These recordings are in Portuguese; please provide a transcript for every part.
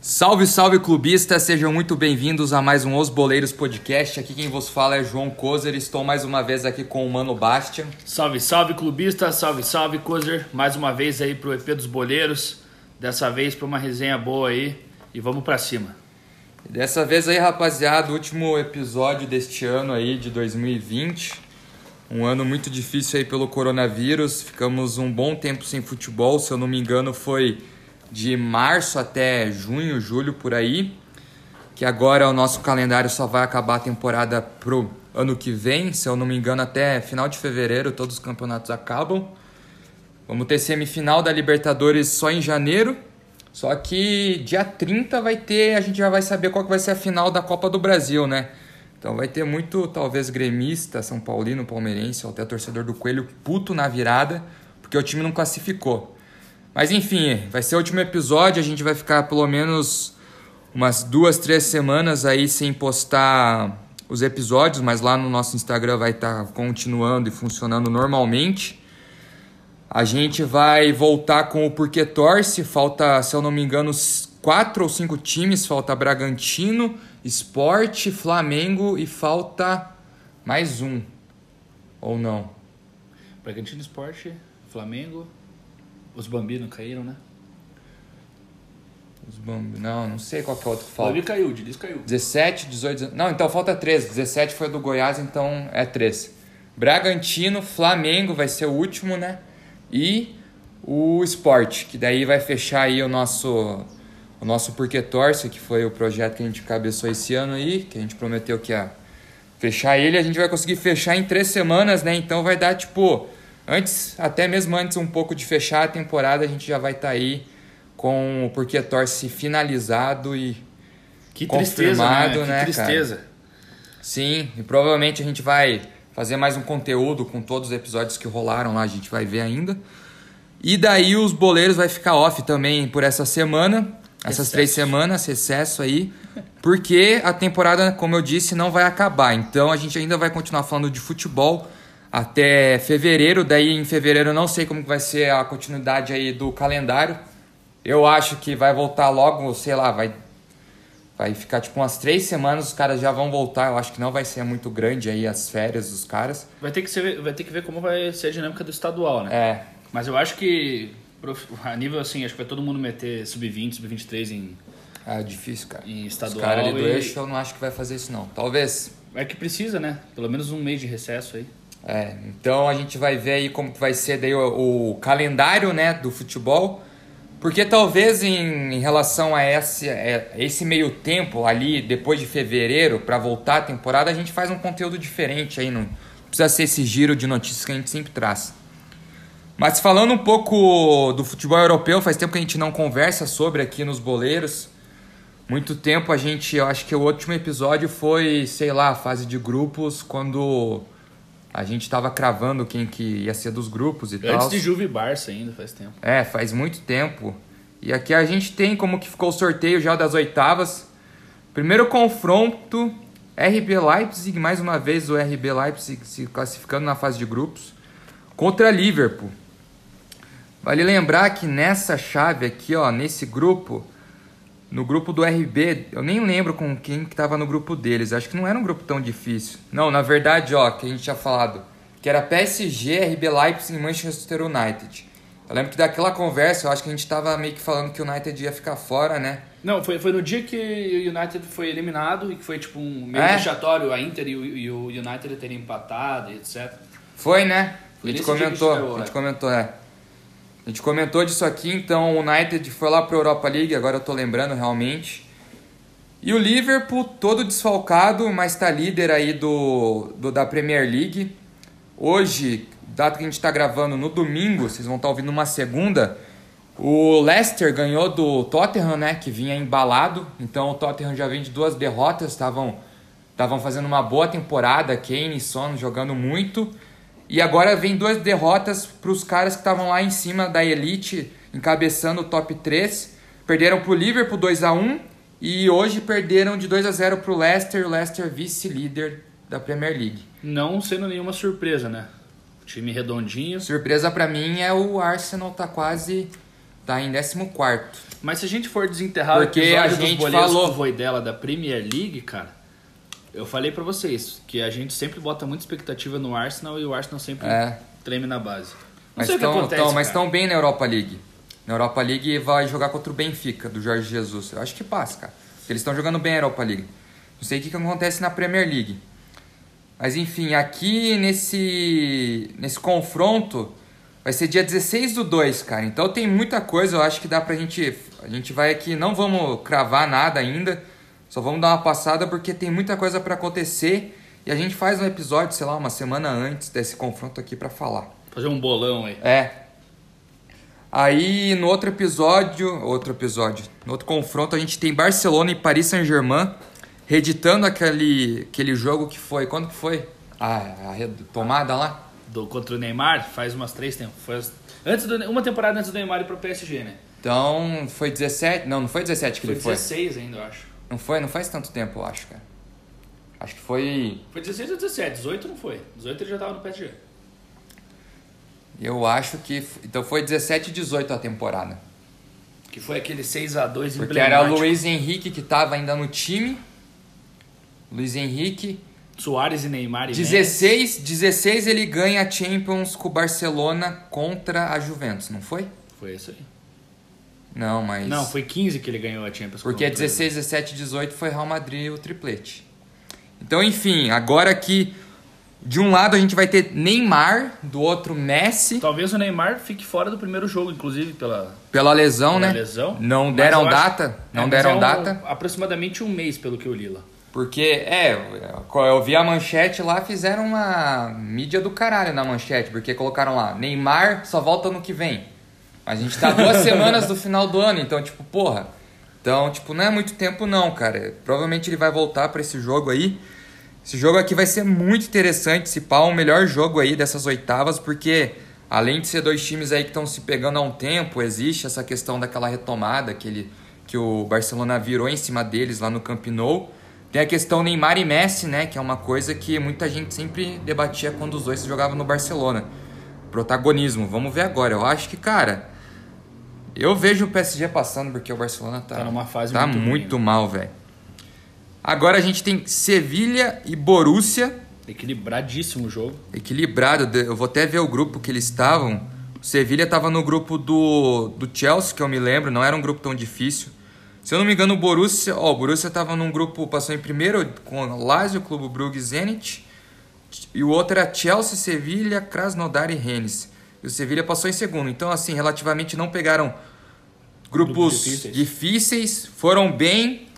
Salve, salve clubistas, sejam muito bem-vindos a mais um Os Boleiros Podcast. Aqui quem vos fala é João Kozer, estou mais uma vez aqui com o Mano Bastian. Salve, salve clubistas, salve, salve Kozer, mais uma vez aí pro EP dos Boleiros, dessa vez para uma resenha boa aí e vamos para cima. Dessa vez aí, rapaziada, último episódio deste ano aí de 2020. Um ano muito difícil aí pelo coronavírus. Ficamos um bom tempo sem futebol, se eu não me engano, foi de março até junho, julho por aí. Que agora o nosso calendário só vai acabar a temporada pro ano que vem, se eu não me engano, até final de fevereiro todos os campeonatos acabam. Vamos ter semifinal da Libertadores só em janeiro. Só que dia 30 vai ter, a gente já vai saber qual que vai ser a final da Copa do Brasil, né? Então vai ter muito, talvez, gremista, São Paulino, palmeirense, ou até torcedor do Coelho puto na virada, porque o time não classificou. Mas enfim, vai ser o último episódio, a gente vai ficar pelo menos umas duas, três semanas aí sem postar os episódios, mas lá no nosso Instagram vai estar tá continuando e funcionando normalmente. A gente vai voltar com o Porquê Torce, falta, se eu não me engano, quatro ou cinco times, falta Bragantino, Esporte, Flamengo e falta mais um. Ou não? Bragantino, Esporte, Flamengo, os Bambinos caíram, né? Os Bambi... Não, não sei qual que é o outro que O falta. Bambi caiu, o Diniz caiu. 17, 18, 19... Não, então falta 13. 17 foi do Goiás, então é 13. Bragantino, Flamengo vai ser o último, né? E o Sport, que daí vai fechar aí o nosso o nosso Porquê Torce, que foi o projeto que a gente cabeçou esse ano aí, que a gente prometeu que ia fechar ele, a gente vai conseguir fechar em três semanas, né? Então vai dar tipo antes, até mesmo antes um pouco de fechar a temporada, a gente já vai estar aí com o Porquê Torce finalizado e Que tristeza, Confirmado, né? né, Que tristeza. Sim, e provavelmente a gente vai fazer mais um conteúdo com todos os episódios que rolaram lá, a gente vai ver ainda. E daí os boleiros vai ficar off também por essa semana, essas três semanas, recesso aí, porque a temporada, como eu disse, não vai acabar. Então a gente ainda vai continuar falando de futebol até fevereiro. Daí em fevereiro eu não sei como vai ser a continuidade aí do calendário. Eu acho que vai voltar logo, sei lá, vai Vai ficar tipo umas três semanas, os caras já vão voltar. Eu acho que não vai ser muito grande aí as férias dos caras. Vai ter, que ser, vai ter que ver como vai ser a dinâmica do estadual, né? É, Mas eu acho que a nível assim, acho que vai todo mundo meter sub-20, sub-23 em, é difícil, cara. em Os estadual. caras ali do e- eixo eu não acho que vai fazer isso não. Talvez. É que precisa, né? Pelo menos um mês de recesso aí. É, então a gente vai ver aí como que vai ser daí o, o calendário, né, do futebol. Porque talvez em, em relação a esse, é, esse meio tempo ali, depois de fevereiro, para voltar a temporada, a gente faz um conteúdo diferente aí. Não precisa ser esse giro de notícias que a gente sempre traz. Mas falando um pouco do futebol europeu, faz tempo que a gente não conversa sobre aqui nos boleiros. Muito tempo a gente, eu acho que o último episódio foi, sei lá, a fase de grupos, quando a gente tava cravando quem que ia ser dos grupos e tal. Antes de Juve e Barça ainda, faz tempo. É, faz muito tempo. E aqui a gente tem como que ficou o sorteio já das oitavas. Primeiro confronto, RB Leipzig, mais uma vez o RB Leipzig se classificando na fase de grupos, contra Liverpool. Vale lembrar que nessa chave aqui, ó, nesse grupo, no grupo do RB, eu nem lembro com quem que tava no grupo deles. Acho que não era um grupo tão difícil. Não, na verdade, ó, que a gente tinha falado, que era PSG, RB Leipzig e Manchester United. Eu lembro que daquela conversa, eu acho que a gente tava meio que falando que o United ia ficar fora, né? Não, foi, foi no dia que o United foi eliminado e que foi tipo um meio É? vexatório a Inter e o, e o United terem empatado e etc. Foi, né? A Foi gente dia que comentou, a gente é. comentou, é. A gente comentou disso aqui, então o United foi lá pra Europa League, agora eu tô lembrando realmente. E o Liverpool, todo desfalcado, mas tá líder aí do, do da Premier League. Hoje, data que a gente tá gravando no domingo, vocês vão estar ouvindo uma segunda. O Leicester ganhou do Tottenham, né? Que vinha embalado. Então o Tottenham já vem de duas derrotas, estavam estavam fazendo uma boa temporada, Kane e Son jogando muito. E agora vem duas derrotas para os caras que estavam lá em cima da elite, encabeçando o top 3. Perderam para o Liverpool 2 a 1 e hoje perderam de 2 a 0 para o Leicester, o Leicester vice-líder da Premier League. Não sendo nenhuma surpresa, né? Time redondinho. Surpresa para mim é o Arsenal tá quase tá em 14 Mas se a gente for desenterrar Porque o episódio a gente dos falou- com o Voidela da Premier League, cara, eu falei pra vocês que a gente sempre bota muita expectativa no Arsenal e o Arsenal sempre É. treme na base. Não Mas estão mas cara. tão bem na Europa League. Na Europa League vai jogar contra o Benfica, do Jorge Jesus. Eu acho que passa, cara. Porque eles estão jogando bem a Europa League. Não sei o que, que acontece na Premier League. Mas enfim, aqui nesse, nesse confronto vai ser dia 16 do 2, cara. Então tem muita coisa, eu acho que dá pra gente. A gente vai aqui, não vamos cravar nada ainda. Só vamos dar uma passada porque tem muita coisa pra acontecer. E a gente faz um episódio, sei lá, uma semana antes desse confronto aqui pra falar. Fazer um bolão aí. É. Aí no outro episódio, outro episódio, no outro confronto a gente tem Barcelona e Paris Saint-Germain reeditando aquele, aquele jogo que foi, quando que foi? A, a retomada lá? Do, contra o Neymar, faz umas três temporadas. Foi as- antes do, uma temporada antes do Neymar ir pro PSG, né? Então foi 17, não, não foi 17 que Foi ele foi. 16 ainda, eu acho. Não foi, não faz tanto tempo, eu acho, cara. Acho que foi, Foi 16 ou 17, 18 não foi. 18 ele já tava no PSG. eu acho que, então foi 17 e 18 a temporada. Que foi aquele 6x2 Porque era o. Luiz Henrique que tava ainda no time. Luiz Henrique, Soares e Neymar e Messi. 16, 16 ele ganha a Champions com o Barcelona contra a Juventus, não foi? Foi isso aí. Não, mas. Não, foi 15 que ele ganhou a Champions. Porque o 16, 17, 18 foi Real Madrid o triplete. Então, enfim, agora aqui de um lado a gente vai ter Neymar, do outro Messi, Talvez o Neymar fique fora do primeiro jogo, inclusive, pela, pela lesão, pela né? lesão. Não deram eu acho- data, não É, deram é um- data. Aproximadamente um mês, pelo que eu li lá. Porque, é, eu vi a manchete lá, fizeram uma mídia do caralho na manchete, porque colocaram lá, Neymar só volta no que vem. Mas a gente tá duas semanas do final do ano, então, tipo, porra. Então, tipo, não é muito tempo não, cara. Provavelmente ele vai voltar pra esse jogo aí. Esse jogo aqui vai ser muito interessante, se pá, o melhor jogo aí dessas oitavas, porque além de ser dois times aí que estão se pegando há um tempo, existe essa questão daquela retomada que, ele, que o Barcelona virou em cima deles lá no Camp Nou. Tem a questão Neymar e Messi, né, que é uma coisa que muita gente sempre debatia quando os dois jogavam no Barcelona. Protagonismo, vamos ver agora. Eu acho que, cara, eu vejo o PSG passando porque o Barcelona tá, Tá numa fase tá muito muito né? mal, velho. Agora a gente tem Sevilha e Borussia, Equilibradíssimo o jogo. equilibrado. Eu vou até ver o grupo que eles estavam. O Sevilha estava no grupo do, do Chelsea, que eu me lembro, não era um grupo tão difícil. Se eu não me engano, o Borussia, ó, o Borussia estava num grupo, passou em primeiro com o Lazio, Clube Brugge e Zenit. E o outro era Chelsea, Sevilha, Krasnodar e Rennes. E o Sevilha passou em segundo. Então, assim, relativamente não pegaram grupos Grupos difíceis. difíceis, foram bem.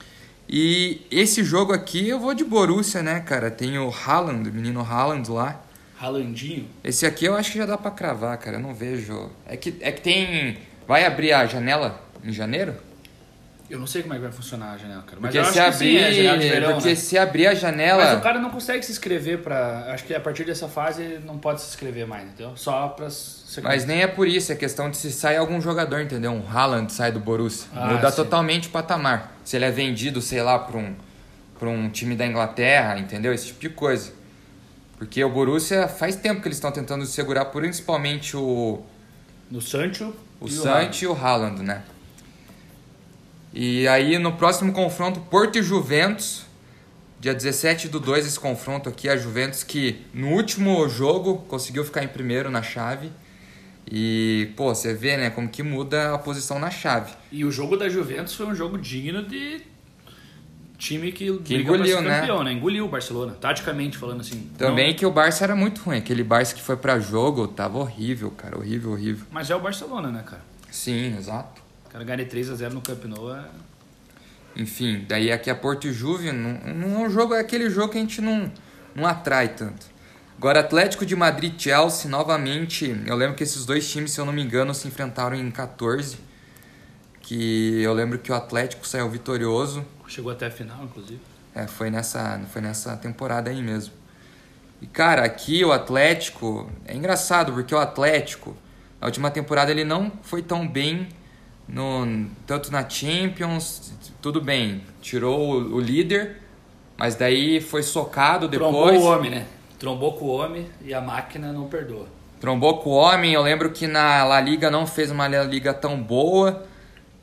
E esse jogo aqui eu vou de Borussia, né, cara? Tem o Haaland, o menino Haaland lá. Ralandinho. Esse aqui eu acho que já dá pra cravar, cara. Eu não vejo. É que, é que tem. Vai abrir a janela em janeiro? Eu não sei como é que vai funcionar a janela, cara. Mas Porque se abrir. sim, é janela de verão, porque né? se abrir a janela. Mas o cara não consegue se inscrever pra... Acho que a partir dessa fase não pode se inscrever mais, entendeu? Só pra... se- Mas nem é por isso, é questão de se sai algum jogador, entendeu? Um Haaland sai do Borussia. Ah, Muda sim. totalmente o patamar. Se ele é vendido, sei lá, pra um, pra um time da Inglaterra, entendeu? Esse tipo de coisa. Porque o Borussia faz tempo que eles estão tentando segurar principalmente o, No Sancho o Sancho e o Haaland, né? E aí no próximo confronto, Porto e Juventus. Dia 17 do 2 esse confronto aqui, a Juventus que no último jogo conseguiu ficar em primeiro na chave. E, pô, você vê, né, como que muda a posição na chave. E o jogo da Juventus foi um jogo digno de time que, Que engoliu, né? campeão, né? Engoliu o Barcelona, taticamente falando assim. Também que o Barça era muito ruim. Aquele Barça que foi pra jogo tava horrível, cara. Horrível, horrível. Não, mas é o Barcelona, né, cara? Sim, exato. Cara ganhar de 3x0 no Camp Nou é... Enfim, daí aqui a Porto e Juve, não, não é um jogo, é aquele jogo que a gente não, não atrai tanto. Agora, Atlético de Madrid e Chelsea, novamente, eu lembro que esses dois times, se eu não me engano, se enfrentaram em 14. Que eu lembro que o Atlético saiu vitorioso. Chegou até a final, inclusive. É, foi nessa, foi nessa temporada aí mesmo. E cara, aqui o Atlético é engraçado porque o Atlético na última temporada ele não foi tão bem no tanto na Champions, tudo bem, tirou o, o líder, Mas daí foi socado depois. Trombou o homem, né? Trombou com o homem e a máquina não perdoa. Trombou com o homem. Eu lembro que na La Liga não fez uma La Liga tão boa.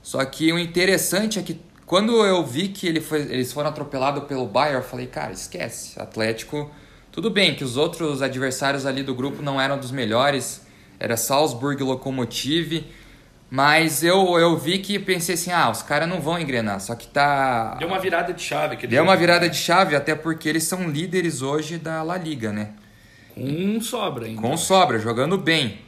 Só que o interessante é que quando eu vi que ele foi, eles foram atropelados pelo Bayern, eu falei, cara, esquece. Atlético, tudo bem que os outros adversários ali do grupo não eram dos melhores. Era Salzburg e Lokomotiv. Mas eu, eu vi que pensei assim, ah, os caras não vão engrenar, só que tá... Deu uma virada de chave. aquele Deu uma virada de chave, até porque eles são líderes hoje da La Liga, né? Com sobra ainda. Com sobra, jogando bem.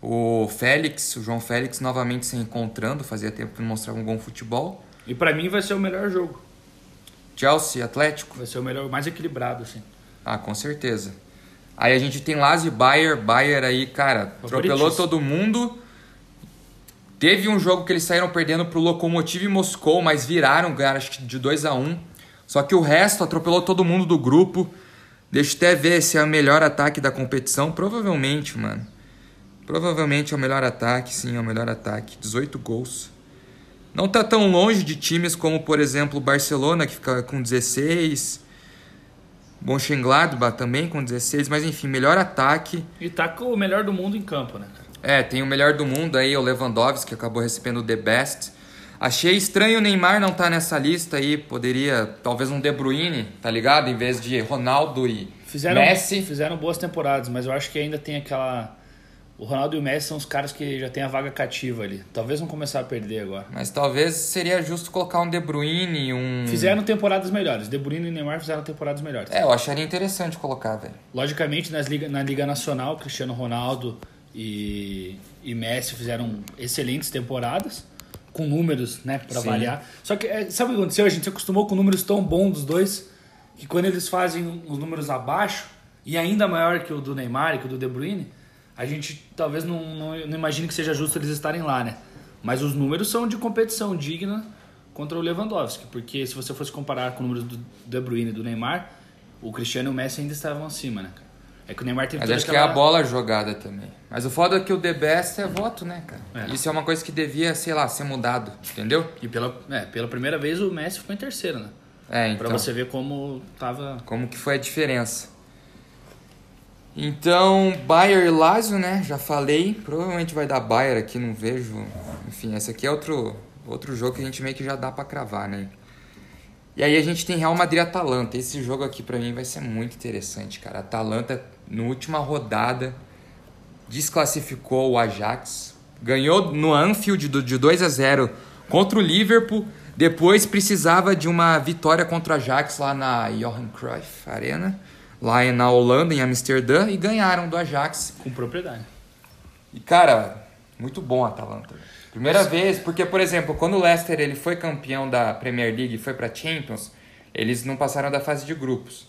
O Félix, o João Félix novamente se encontrando, fazia tempo que não mostrava um bom futebol. E pra mim vai ser o melhor jogo. Chelsea, Atlético, Vai ser o melhor, mais equilibrado, assim. ah, com certeza. Aí a gente tem Lazio e Bayer, Bayer aí, cara, atropelou todo mundo. Teve um jogo que eles saíram perdendo pro Lokomotiv Moscou, mas viraram, ganharam acho que de 2 a 1 Só que o resto atropelou todo mundo do grupo. Deixa eu até ver se é o melhor ataque da competição. Provavelmente, mano. Provavelmente é o melhor ataque, sim, é o melhor ataque. 18 gols. Não tá tão longe de times como, por exemplo, o Barcelona, que fica com 16. Mönchengladbach também com 16. Mas enfim, melhor ataque. E tá com o melhor do mundo em campo, né, cara? É, tem o melhor do mundo aí, o Lewandowski, que acabou recebendo o The Best. Achei estranho o Neymar não estar nessa lista aí. Poderia, talvez um De Bruyne, tá ligado? Em vez de Ronaldo e Fizeram, Messi. fizeram boas temporadas, mas eu acho que ainda tem aquela... O Ronaldo e o Messi são os caras que já tem a vaga cativa ali. Talvez vão começar a perder agora. Mas talvez seria justo colocar um De Bruyne e um... Fizeram temporadas melhores. De Bruyne e Neymar fizeram temporadas melhores. É, eu acharia interessante colocar, velho. Logicamente, nas liga, na Liga Nacional, Cristiano Ronaldo e, e Messi fizeram excelentes temporadas, com números, né, Sim. avaliar. Só que, é, sabe o que aconteceu? A gente se acostumou com números tão bons dos dois, que quando eles fazem os números abaixo, e ainda maior que o do Neymar e que o do De Bruyne, a gente talvez não, não, não imagine que seja justo eles estarem lá, né? Mas os números são de competição digna contra o Lewandowski, porque se você fosse comparar com os números do De Bruyne e do Neymar, o Cristiano e o Messi ainda estavam acima, né? É que o Neymar teve Mas acho que é aquela- a bola jogada também. Mas o foda é que o The Best é voto, né, cara? É. Isso é uma coisa que devia, sei lá, ser mudado, entendeu? E pela, é, pela primeira vez o Messi ficou em terceiro, né? É, Pra então. você ver como tava. Como que foi a diferença. Então, Bayer e Lazio, né? Já falei. Provavelmente vai dar Bayer aqui, não vejo. Enfim, esse aqui é outro, outro jogo que a gente meio que já dá pra cravar, né? E aí a gente tem Real Madrid e Atalanta. Esse jogo aqui pra mim vai ser muito interessante, cara. Atalanta, na última rodada, desclassificou o Ajax. Ganhou no Anfield de 2 a 0 contra o Liverpool. Depois precisava de uma vitória contra o Ajax lá na Johan Cruyff Arena, lá na Holanda, em Amsterdã, e ganharam do Ajax. Com propriedade. E cara, muito bom a Atalanta. Primeira vez, porque por exemplo, quando o Leicester ele foi campeão da Premier League e foi para Champions, eles não passaram da fase de grupos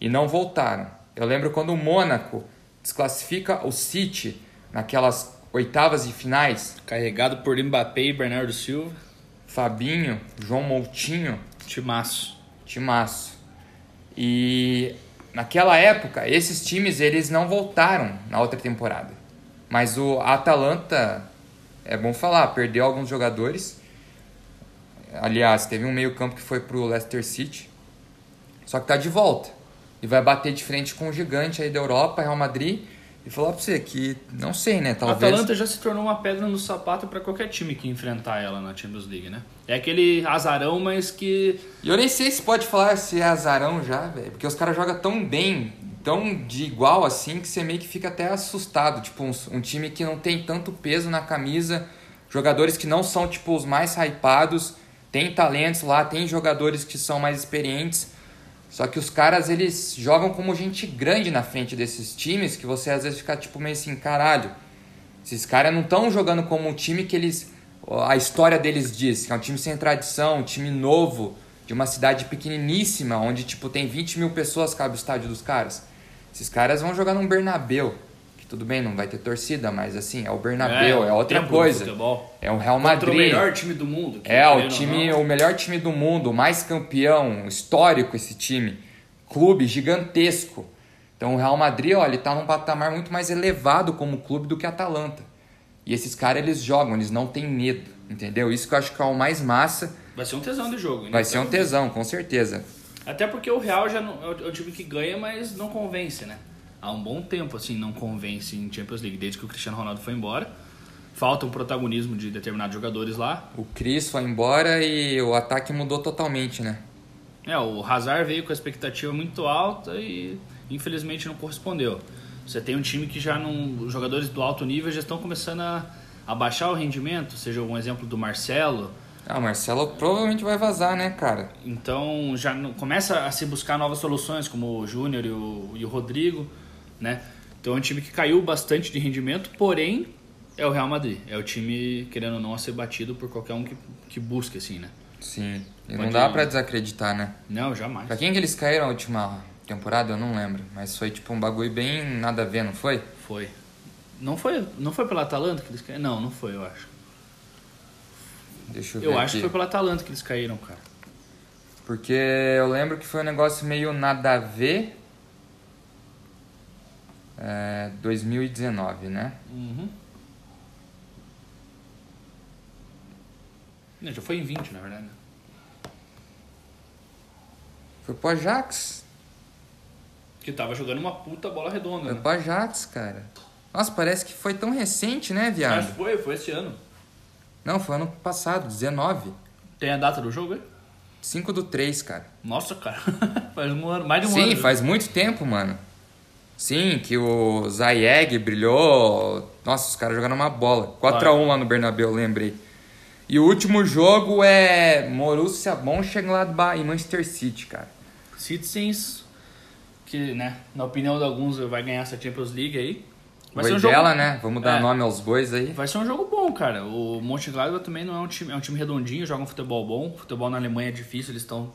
e não voltaram. Eu lembro quando o Mônaco desclassifica o City naquelas oitavas de finais, Carregado por Mbappé e Bernardo Silva. Fabinho, João Moutinho, Timaço. timaço. E naquela época, esses times eles não voltaram na outra temporada. Mas o Atalanta, é bom falar, perdeu alguns jogadores. Aliás, teve um meio-campo que foi pro Leicester City. Só que tá de volta. E vai bater de frente com o gigante aí da Europa, Real Madrid. E falar pra você que, não sei, né? A Talvez. Atalanta já se tornou uma pedra no sapato pra qualquer time que enfrentar ela na Champions League, né? É aquele azarão, mas que. E eu nem sei se pode falar se é azarão já, velho. Porque os caras jogam tão bem, tão de igual assim, que você meio que fica até assustado. Tipo, um, um time que não tem tanto peso na camisa, jogadores que não são, tipo, os mais hypados, tem talentos lá, tem jogadores que são mais experientes. Só que os caras, eles jogam como gente grande na frente desses times, que você às vezes fica, tipo, meio assim, caralho. Esses caras não estão jogando como um time que eles. A história deles diz, que é um time sem tradição, um time novo, de uma cidade pequeniníssima, onde tipo tem 20 mil pessoas cabe o estádio dos caras. Esses caras vão jogar num Bernabeu, tudo bem, não vai ter torcida, mas assim, é o Bernabeu, é, outra templo do coisa. É o Real Contra Madrid. o melhor time do mundo. É, o time, o melhor time do mundo, mais campeão, histórico esse time. Clube gigantesco. Então o Real Madrid, ó, ele tá num patamar muito mais elevado como clube do que a Atalanta. E esses caras, eles jogam, eles não têm medo, entendeu? Isso que eu acho que é o mais massa. Vai ser um tesão de jogo. né? Vai ser um tesão, com certeza. Até porque o Real já não, é o- é o time que ganha, mas não convence, né? Há um bom tempo, assim, não convence em Champions League, desde que o Cristiano Ronaldo foi embora. Falta um protagonismo de determinados jogadores lá. O Cris foi embora e o ataque mudou totalmente, né? É, o Hazard veio com a expectativa muito alta e infelizmente não correspondeu. Você tem um time que já não. Os jogadores do alto nível já estão começando a, a baixar o rendimento, seja um exemplo do Marcelo. Ah, o Marcelo provavelmente vai vazar, né, cara? Então já começa a se buscar novas soluções, como o Júnior e o, e o Rodrigo, né? Então é um time que caiu bastante de rendimento, porém é o Real Madrid. É o time, querendo ou não, a ser batido por qualquer um que, que busque, assim, né? Sim. E não dá pra desacreditar, né? Não, jamais. Pra quem que eles caíram na última temporada, eu não lembro. Mas foi tipo um bagulho bem nada a ver, não foi? Foi. Não foi, não foi pela Atalanta que eles caíram? Não, não foi, eu acho. Deixa eu ver Eu acho que aqui. foi pela Atalanta que eles caíram, cara. Porque eu lembro que foi um negócio meio nada a ver. É, 2019, né? Uhum. Não, já foi em 20, na verdade. né? Foi pro Ajax. Que tava jogando uma puta bola redonda, Foi né? pro Ajax, cara. Nossa, parece que foi tão recente, né, Acho que viado? foi, foi esse ano. Não, foi ano passado, 19. Tem a data do jogo aí? 5 do 3, cara. Nossa, cara. faz um ano, mais de um Sim, ano. faz muito tempo, mano. Sim, que o Zayeg brilhou. Nossa, os caras jogaram uma bola. 4x1 lá no Bernabéu, lembrei. E o último jogo é Borussia Mönchengladbach e Manchester City, cara. Citizens, que, né, na opinião de alguns, vai ganhar essa Champions League aí. Vai ser um jogo... dela, né? Vamos dar É. nome aos bois aí. Vai ser um jogo bom, cara. O Mönchengladbach também não é um time, é um time redondinho, joga um futebol bom. Futebol na Alemanha é difícil, eles estão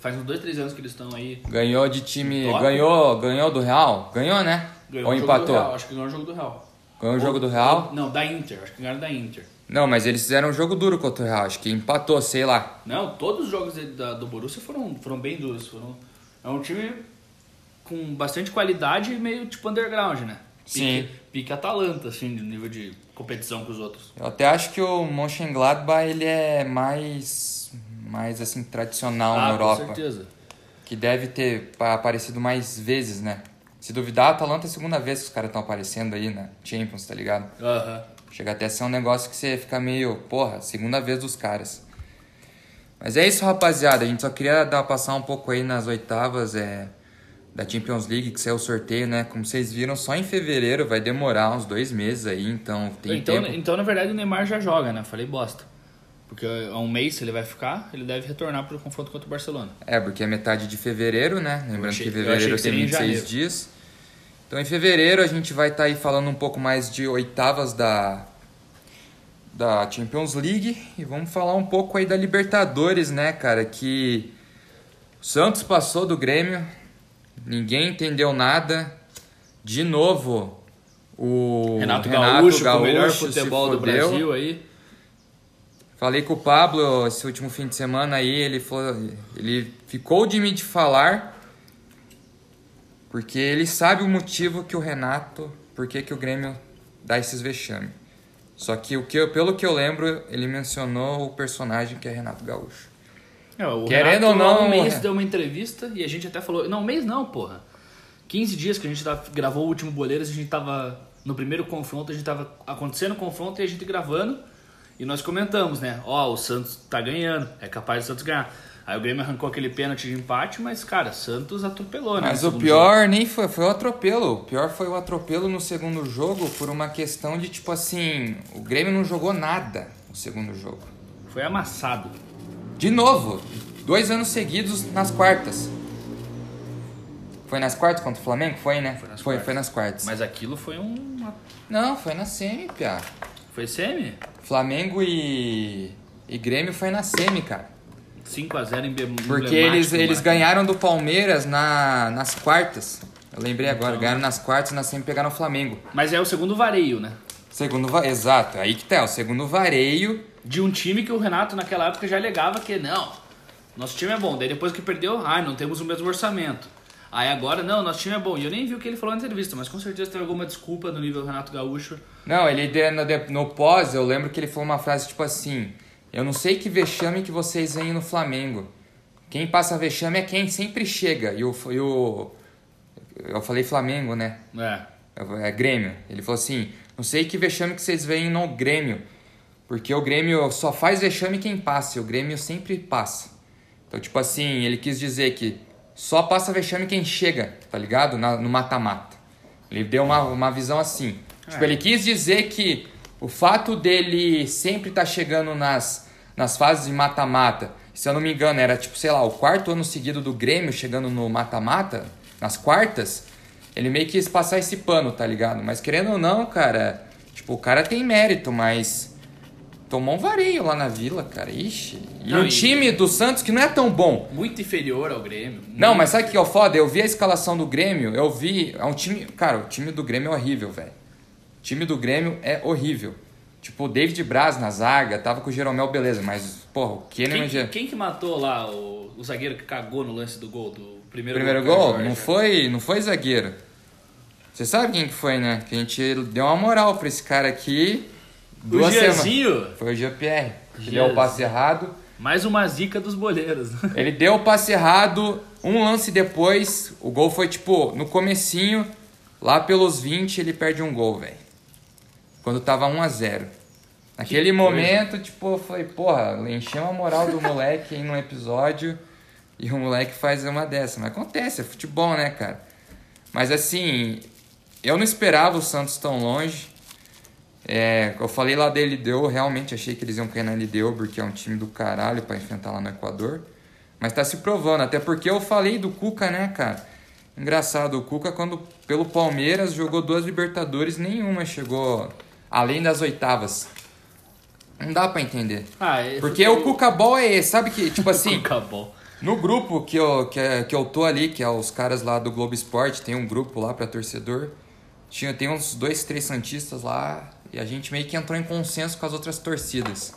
faz uns dois, três anos que eles estão aí. Ganhou de time. Top. Ganhou, ganhou do Real? Ganhou, né? Ganhou Ou empatou? Real, acho que ganhou o jogo do Real. Ganhou o jogo do Real? não, da Inter, acho que ganharam da Inter. Não, mas eles fizeram um jogo duro contra o Real. Acho que empatou, sei lá. Não, todos os jogos da- do Borussia foram, foram bem duros. Foram, é um time com bastante qualidade e meio tipo underground, né? Sim. Pique, pique Atalanta, assim, de nível de competição com os outros. Eu até acho que o Mönchengladbach ele é mais, mais assim, tradicional na ah, Europa. com certeza. Que deve ter pa- aparecido mais vezes, né? Se duvidar, a Atalanta é a segunda vez que os caras estão aparecendo aí na Champions, tá ligado? Aham. Chega até a ser um negócio que você fica meio, porra, segunda vez dos caras. Mas é isso, rapaziada. A gente só queria dar passar um pouco aí nas oitavas é, da Champions League, que saiu o sorteio, né? Como vocês viram, só em fevereiro vai demorar uns dois meses aí, então tem Então, tempo. então, na verdade, o Neymar já joga, né? Falei bosta. Porque há um mês, se ele vai ficar, ele deve retornar para o confronto contra o Barcelona. É, porque é metade de fevereiro, né? Lembrando achei- que fevereiro que tem seria em 26 janeiro. dias. Então em fevereiro a gente vai estar aí falando um pouco mais de oitavas da, da Champions League e vamos falar um pouco aí da Libertadores, né, cara? Que o Santos passou do Grêmio, ninguém entendeu nada. De novo, o Renato, Renato Gaúcho, com o melhor Gaúcho futebol do. Brasil aí. Falei com o Pablo esse último fim de semana aí, ele falou, ele ficou de me de falar porque ele sabe o motivo que o Renato, por que que o Grêmio dá esses vexames. Só que o que eu- pelo que eu lembro, ele mencionou o personagem que é Renato Gaúcho. É, Querendo Renato, ou não, um mês deu uma entrevista e a gente até falou... Não, um mês não, porra. 15 dias que a gente tava- gravou o último Boleiros, a gente tava... No primeiro confronto, a gente tava acontecendo o confronto e a gente gravando. E nós comentamos, né? Ó, o Santos tá ganhando, é capaz do Santos ganhar. Aí o Grêmio arrancou aquele pênalti de empate, mas, cara, Santos atropelou, né? Mas o pior nem foi, foi o atropelo. O pior foi o atropelo no segundo jogo por uma questão de tipo assim, o Grêmio não jogou nada no segundo jogo. jogo. Foi amassado. De novo, dois anos seguidos nas quartas. Foi nas quartas contra o Flamengo? Foi, né? Foi nas foi, foi nas quartas. Mas aquilo foi um... Não, foi na semi, piá. Foi semi? Flamengo e, e Grêmio foi na semi, cara. 5x0 em Be- Porque eles, eles ganharam do Palmeiras na, nas quartas. Eu lembrei agora, Então. ganharam nas quartas e na semi pegaram o Flamengo. Mas é o segundo vareio, né? Segundo Exato, aí que tá, o segundo vareio. De um time que o Renato naquela época já alegava que não, nosso time é bom. Daí depois que perdeu, ai, não temos o mesmo orçamento. Aí agora, não, nosso time é bom. E eu nem vi o que ele falou na entrevista, mas com certeza teve alguma desculpa no nível Renato Gaúcho. Não, ele no, no pós, eu lembro que ele falou uma frase tipo assim: Eu não sei que vexame que vocês veem no Flamengo. quem passa vexame é quem sempre chega. E o, e o eu falei Flamengo, né? É. É Grêmio. Ele falou assim: não sei que vexame que vocês veem no Grêmio. Porque o Grêmio só faz vexame quem passa. E o Grêmio sempre passa. Então, tipo assim, ele quis dizer que só passa vexame quem chega, tá ligado? Na, no mata-mata. Ele deu uma, uma visão assim. Tipo, É. ele quis dizer que o fato dele sempre estar chegando nas, nas fases de mata-mata, se eu não me engano, era tipo, sei lá, o quarto ano seguido do Grêmio chegando no mata-mata, nas quartas, ele meio que quis passar esse pano, tá ligado? Mas querendo ou não, cara, tipo, o cara tem mérito, mas tomou um vareio lá na vila, cara. Ixi. E Não, e- time do Santos que não é tão bom. Muito inferior ao Grêmio. Não, Muito. mas sabe o que é o foda? Eu vi a escalação do Grêmio, eu vi. É um time. Cara, o time do Grêmio é horrível, velho. O time do Grêmio é horrível. Tipo, o David Braz na zaga, tava com o Jeromel, beleza, mas, porra, o Kahneman Quem, já. quem que matou lá o, o zagueiro que cagou no lance do gol? Do primeiro, Primeiro o gol, Jorge? não foi, não foi zagueiro. Você sabe quem que foi, né? Que a gente deu uma moral pra esse cara aqui. O Duas. Gianzinho, Foi o Jean-Pierre. que Jean. deu o passe errado. mais uma zica dos boleiros. né? Ele deu o passe errado, um lance depois, o gol foi tipo, no comecinho, lá pelos 20 ele perde um gol, velho. Quando tava 1 a 0 Naquele Que momento, tipo, eu falei, porra, encheu a moral do moleque aí num episódio e o moleque faz uma dessa. Mas acontece, é futebol, né, cara? Mas assim, eu não esperava o Santos tão longe. É, eu falei lá da LDU, realmente achei que eles iam cair na LDU, porque é um time do caralho pra enfrentar lá no Equador. Mas tá se provando, até porque eu falei do Cuca, né, cara? Engraçado, o Cuca, quando pelo Palmeiras jogou duas Libertadores, nenhuma chegou além das oitavas. Não dá pra entender. Ah, é- Porque o Cuca Ball é esse, sabe que, tipo assim, no grupo que eu, que, é- que eu tô ali, que é os caras lá do Globo Esporte, tem um grupo lá pra torcedor. Tinha, tem uns dois, três Santistas lá, e a gente meio que entrou em consenso com as outras torcidas.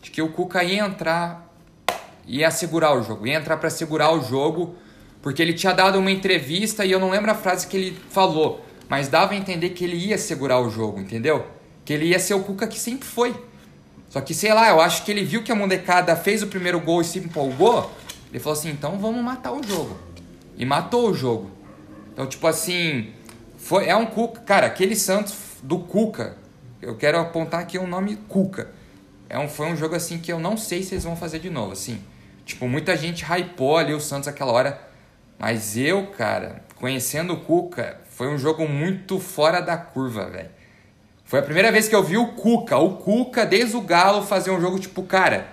De que o Cuca ia entrar, ia segurar o jogo, ia entrar pra segurar o jogo, porque ele tinha dado uma entrevista e eu não lembro a frase que ele falou, mas dava a entender que ele ia segurar o jogo, entendeu? Que ele ia ser o Cuca que sempre foi. Só que, sei lá, eu acho que ele viu que a molecada fez o primeiro gol e se empolgou. Ele falou assim, então vamos matar o jogo. E matou o jogo. Então, tipo assim, foi, é um Cuca. Cara, aquele Santos do Cuca, eu quero apontar aqui o nome Cuca. É um, foi um jogo assim que eu não sei se eles vão fazer de novo, assim. Tipo, muita gente hypou ali o Santos aquela hora. Mas eu, cara, conhecendo o Cuca, foi um jogo muito fora da curva, velho. Foi a primeira vez que eu vi o Cuca, o Cuca desde o Galo fazer um jogo tipo, cara,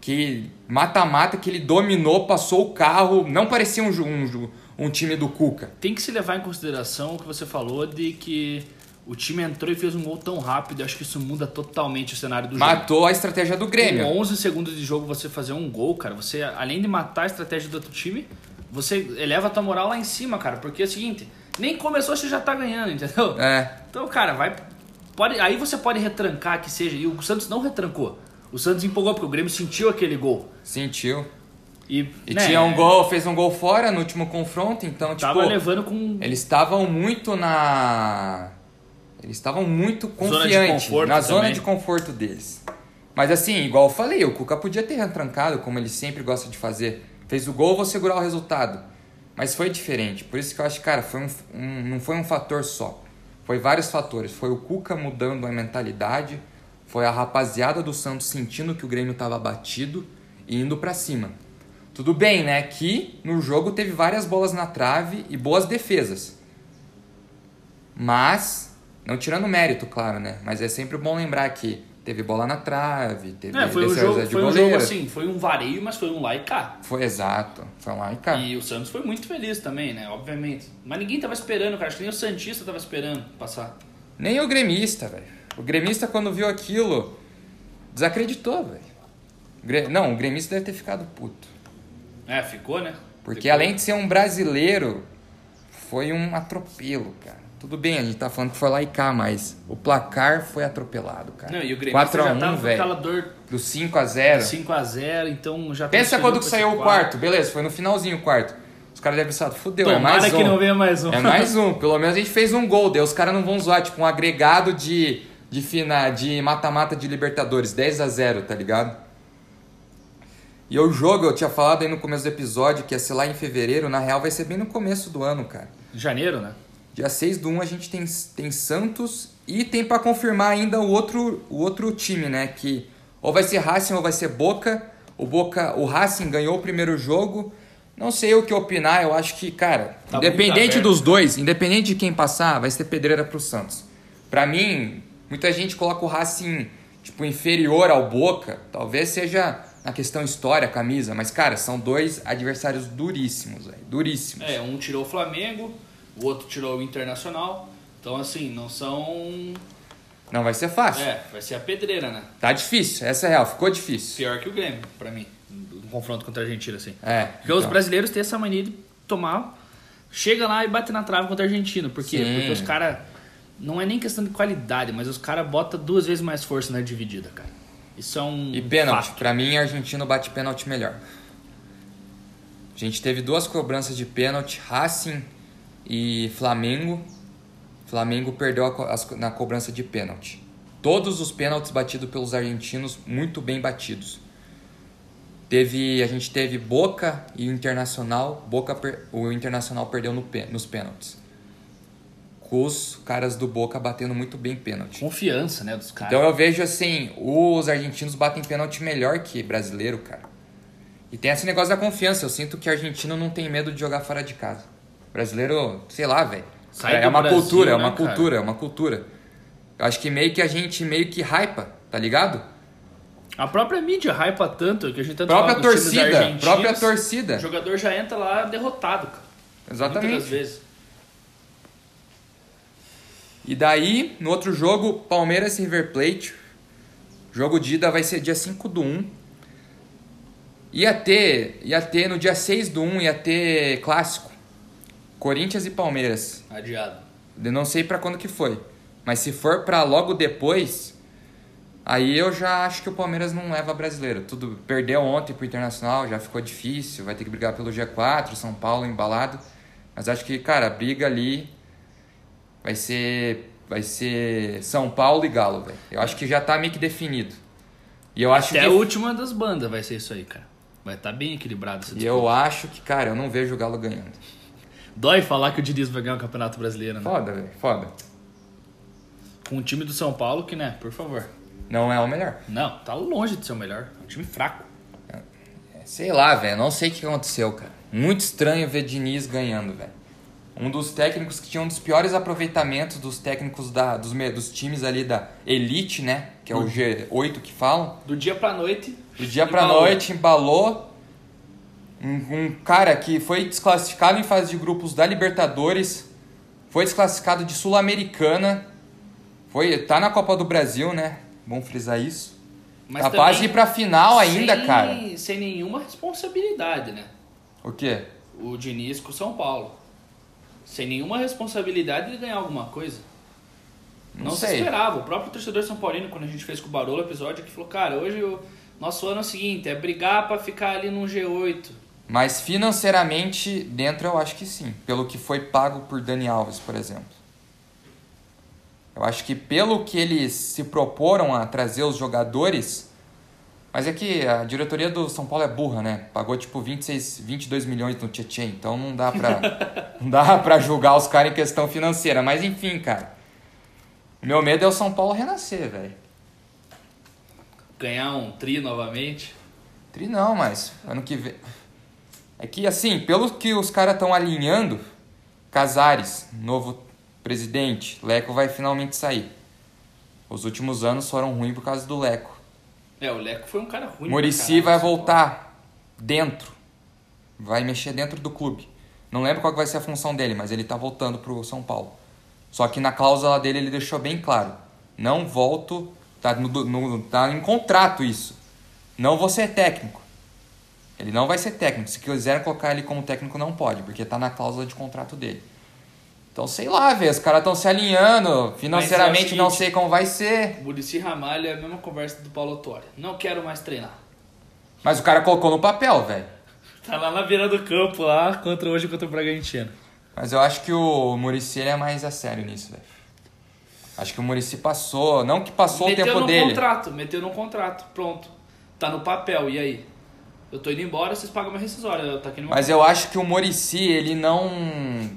que mata-mata, que ele dominou, passou o carro, não parecia um, um, um time do Cuca. Tem que se levar em consideração o que você falou de que o time entrou e fez um gol tão rápido. Eu acho que isso muda totalmente o cenário do jogo. Matou a estratégia do Grêmio. Com 11 segundos de jogo você fazer um gol, cara, você além de matar a estratégia do outro time, você eleva a tua moral lá em cima, cara, porque é o seguinte, nem começou você já tá ganhando, entendeu? É, Então, cara, vai pode aí você pode retrancar que seja, e o Santos não retrancou. O Santos empolgou porque o Grêmio sentiu aquele gol. sentiu. E, E né, tinha um gol, fez um gol fora no último confronto, então, tipo, Tava levando com eles estavam muito na. Eles estavam muito Zona confiantes na zona também. de conforto deles. Mas assim, igual eu falei, o Cuca podia ter retrancado, como ele sempre gosta de fazer. Fez o gol, vou segurar o resultado. Mas foi diferente. Por isso que eu acho que, cara, foi um, um- não foi um fator só. Foi vários fatores. Foi o Cuca mudando a mentalidade. Foi a rapaziada do Santos sentindo que o Grêmio estava batido e indo pra cima. Tudo bem, né? Que no jogo teve várias bolas na trave e boas defesas. Mas, não tirando mérito, claro, né? Mas é sempre bom lembrar que teve bola na trave, teve É, foi um jogo, de foi um goleiro. jogo assim, foi um vareio, mas foi um lá e cá. Foi exato. Foi lá e cá. E o Santos foi muito feliz também, né? Obviamente. Mas ninguém tava esperando, cara. Acho que nem o Santista tava esperando passar. Nem o gremista, velho. O gremista, quando viu aquilo, desacreditou, velho. Não, o gremista deve ter ficado puto. É, ficou, né? Porque Ficou. além de ser um brasileiro, foi um atropelo, cara. Tudo bem, a gente tá falando que foi lá e cá, mas o placar foi atropelado, cara. Não, e o Grêmio já 4x1, tava com aquela velho. dor Do 5x0. 5x0, então já Pensa quando que saiu o quarto, beleza, foi no finalzinho o quarto. Os caras devem pensar, fudeu, é Tomara mais um. que não venha mais um. É mais um, pelo menos a gente fez um gol, daí os caras não vão zoar, tipo, um agregado de, de, fina, de mata-mata de Libertadores, 10 a 0 tá ligado? E o jogo, eu tinha falado aí no começo do episódio que ia ser lá em fevereiro, na real vai ser bem no começo do ano, cara. Janeiro, né? Dia 6 do 1 a gente tem, tem Santos e tem pra confirmar ainda o outro, o outro time, né? Que ou vai ser Racing ou vai ser Boca. O Boca, o Racing ganhou o primeiro jogo. Não sei o que opinar, eu acho que, cara, Tá independente dos dois, independente de quem passar, vai ser pedreira pro Santos. Pra mim, muita gente coloca o Racing tipo inferior ao Boca, talvez seja na questão história, camisa, mas cara, são dois adversários duríssimos, velho, duríssimos. É, um tirou o Flamengo, o outro tirou o Internacional. Então, assim, não são. Não vai ser fácil. É, vai ser a pedreira, né? Tá difícil, essa é real, ficou difícil. Pior que o Grêmio, pra mim. Um confronto contra a Argentina, assim. É. Porque os então. brasileiros têm essa mania de tomar. Chega lá e bate na trave contra a Argentina. Por quê? Sim. Porque os caras. Não é nem questão de qualidade, mas os caras botam duas vezes mais força na dividida, cara. Isso é um. E pênalti, pra mim, argentino bate pênalti melhor. A gente teve duas cobranças de pênalti, Racing e Flamengo. Flamengo perdeu na cobrança de pênalti. Todos os pênaltis batidos pelos argentinos, muito bem batidos. Teve, a gente teve Boca e Internacional. Boca, o Internacional perdeu no nos pênaltis. Com os caras do Boca batendo muito bem pênalti. Confiança, né, dos caras. Então eu vejo assim, os argentinos batem pênalti melhor que brasileiro, cara. E tem esse negócio da confiança. Eu sinto que argentino não tem medo de jogar fora de casa. Brasileiro, sei lá, velho. É do uma Brasil, cultura, é né, uma cara? cultura, é uma cultura. Eu acho que meio que a gente meio que hypa, tá ligado? A própria mídia hypa tanto que a gente tanto Própria torcida, própria torcida. O jogador já entra lá derrotado, cara. Muitas Exatamente. das vezes. E daí, no outro jogo, Palmeiras e River Plate. Jogo de ida vai ser dia 5 do 1. Ia ter, ia ter no dia 6 do 1, ia ter clássico. Corinthians e Palmeiras. Adiado. Eu não sei pra quando que foi. Mas se for pra logo depois, aí eu já acho que o Palmeiras não leva brasileiro. Tudo perdeu ontem pro Internacional, já ficou difícil, vai ter que brigar pelo G4, São Paulo embalado. Mas acho que, cara, a briga ali vai ser vai ser São Paulo e Galo, velho. Eu acho que já tá meio que definido. E eu acho Até que a última das bandas vai ser isso aí, cara. Vai estar bem equilibrado essa e eu acho que, cara, eu não vejo o Galo ganhando. Dói falar que o Diniz vai ganhar o Campeonato Brasileiro, né? Foda, velho, foda. Com o time do São Paulo, que, né, por favor. Não é o melhor. Não, tá longe de ser o melhor. É um time fraco. Sei lá, velho. Não sei o que aconteceu, cara. Muito estranho ver Diniz ganhando, velho. Um dos técnicos que tinha um dos piores aproveitamentos dos técnicos da, dos, dos times ali da Elite, né? Que é o G8 que falam. Do dia pra noite. Do dia pra embalou. noite embalou. Um, um cara que foi desclassificado em fase de grupos da Libertadores. Foi desclassificado de Sul-Americana. Foi, tá na Copa do Brasil, né? Bom frisar isso. Mas Capaz de ir pra final ainda, sem- cara. Sem nenhuma responsabilidade, né? O quê? O Diniz com o São Paulo. Sem nenhuma responsabilidade de ganhar alguma coisa. Não Não, se esperava. O próprio torcedor São Paulino, quando a gente fez com o Barolo o episódio, que falou, cara, hoje o nosso ano é o seguinte, é brigar pra ficar ali num G8. Mas financeiramente, dentro eu acho que sim. Pelo que foi pago por Dani Alves, por exemplo. Eu acho que pelo que eles se proporam a trazer os jogadores. Mas é que a diretoria do São Paulo é burra, né? Pagou tipo 26, 22 milhões no Tietchan, então não dá pra, não dá pra julgar os caras em questão financeira. Mas enfim, cara. Meu medo é o São Paulo renascer, velho. Ganhar um tri novamente. Tri não, mas ano que vem. É que assim, pelo que os caras estão alinhando, Casares, novo presidente, Leco vai finalmente sair. Os últimos anos foram ruins por causa do Leco. É, o Leco foi um cara ruim. Murici pra vai voltar dentro. Vai mexer dentro do clube. Não lembro qual vai ser a função dele, mas ele tá voltando pro São Paulo. Só que na cláusula dele ele deixou bem claro. Não volto. Tá, no, no- tá em contrato isso. Não vou ser técnico. Ele não vai ser técnico. Se quiserem colocar ele como técnico, não pode, porque tá na cláusula de contrato dele. Então, sei lá, velho. Os caras estão se alinhando. Financeiramente, não seguinte- sei como vai ser. Murici Ramalho é a mesma conversa do Paulo Autori. Não quero mais treinar. Mas o cara colocou no papel, velho. Tá lá na beira do campo, lá, contra hoje contra o Bragantino. Mas eu acho que o Murici é mais a sério nisso, velho. Acho que o Murici passou, não que passou meteu o tempo no dele. contrato, meteu no contrato, pronto. Tá no papel, e aí? Eu tô indo embora, vocês pagam minha rescisória. Eu tá aqui no Mas eu acho que o Murici, ele não.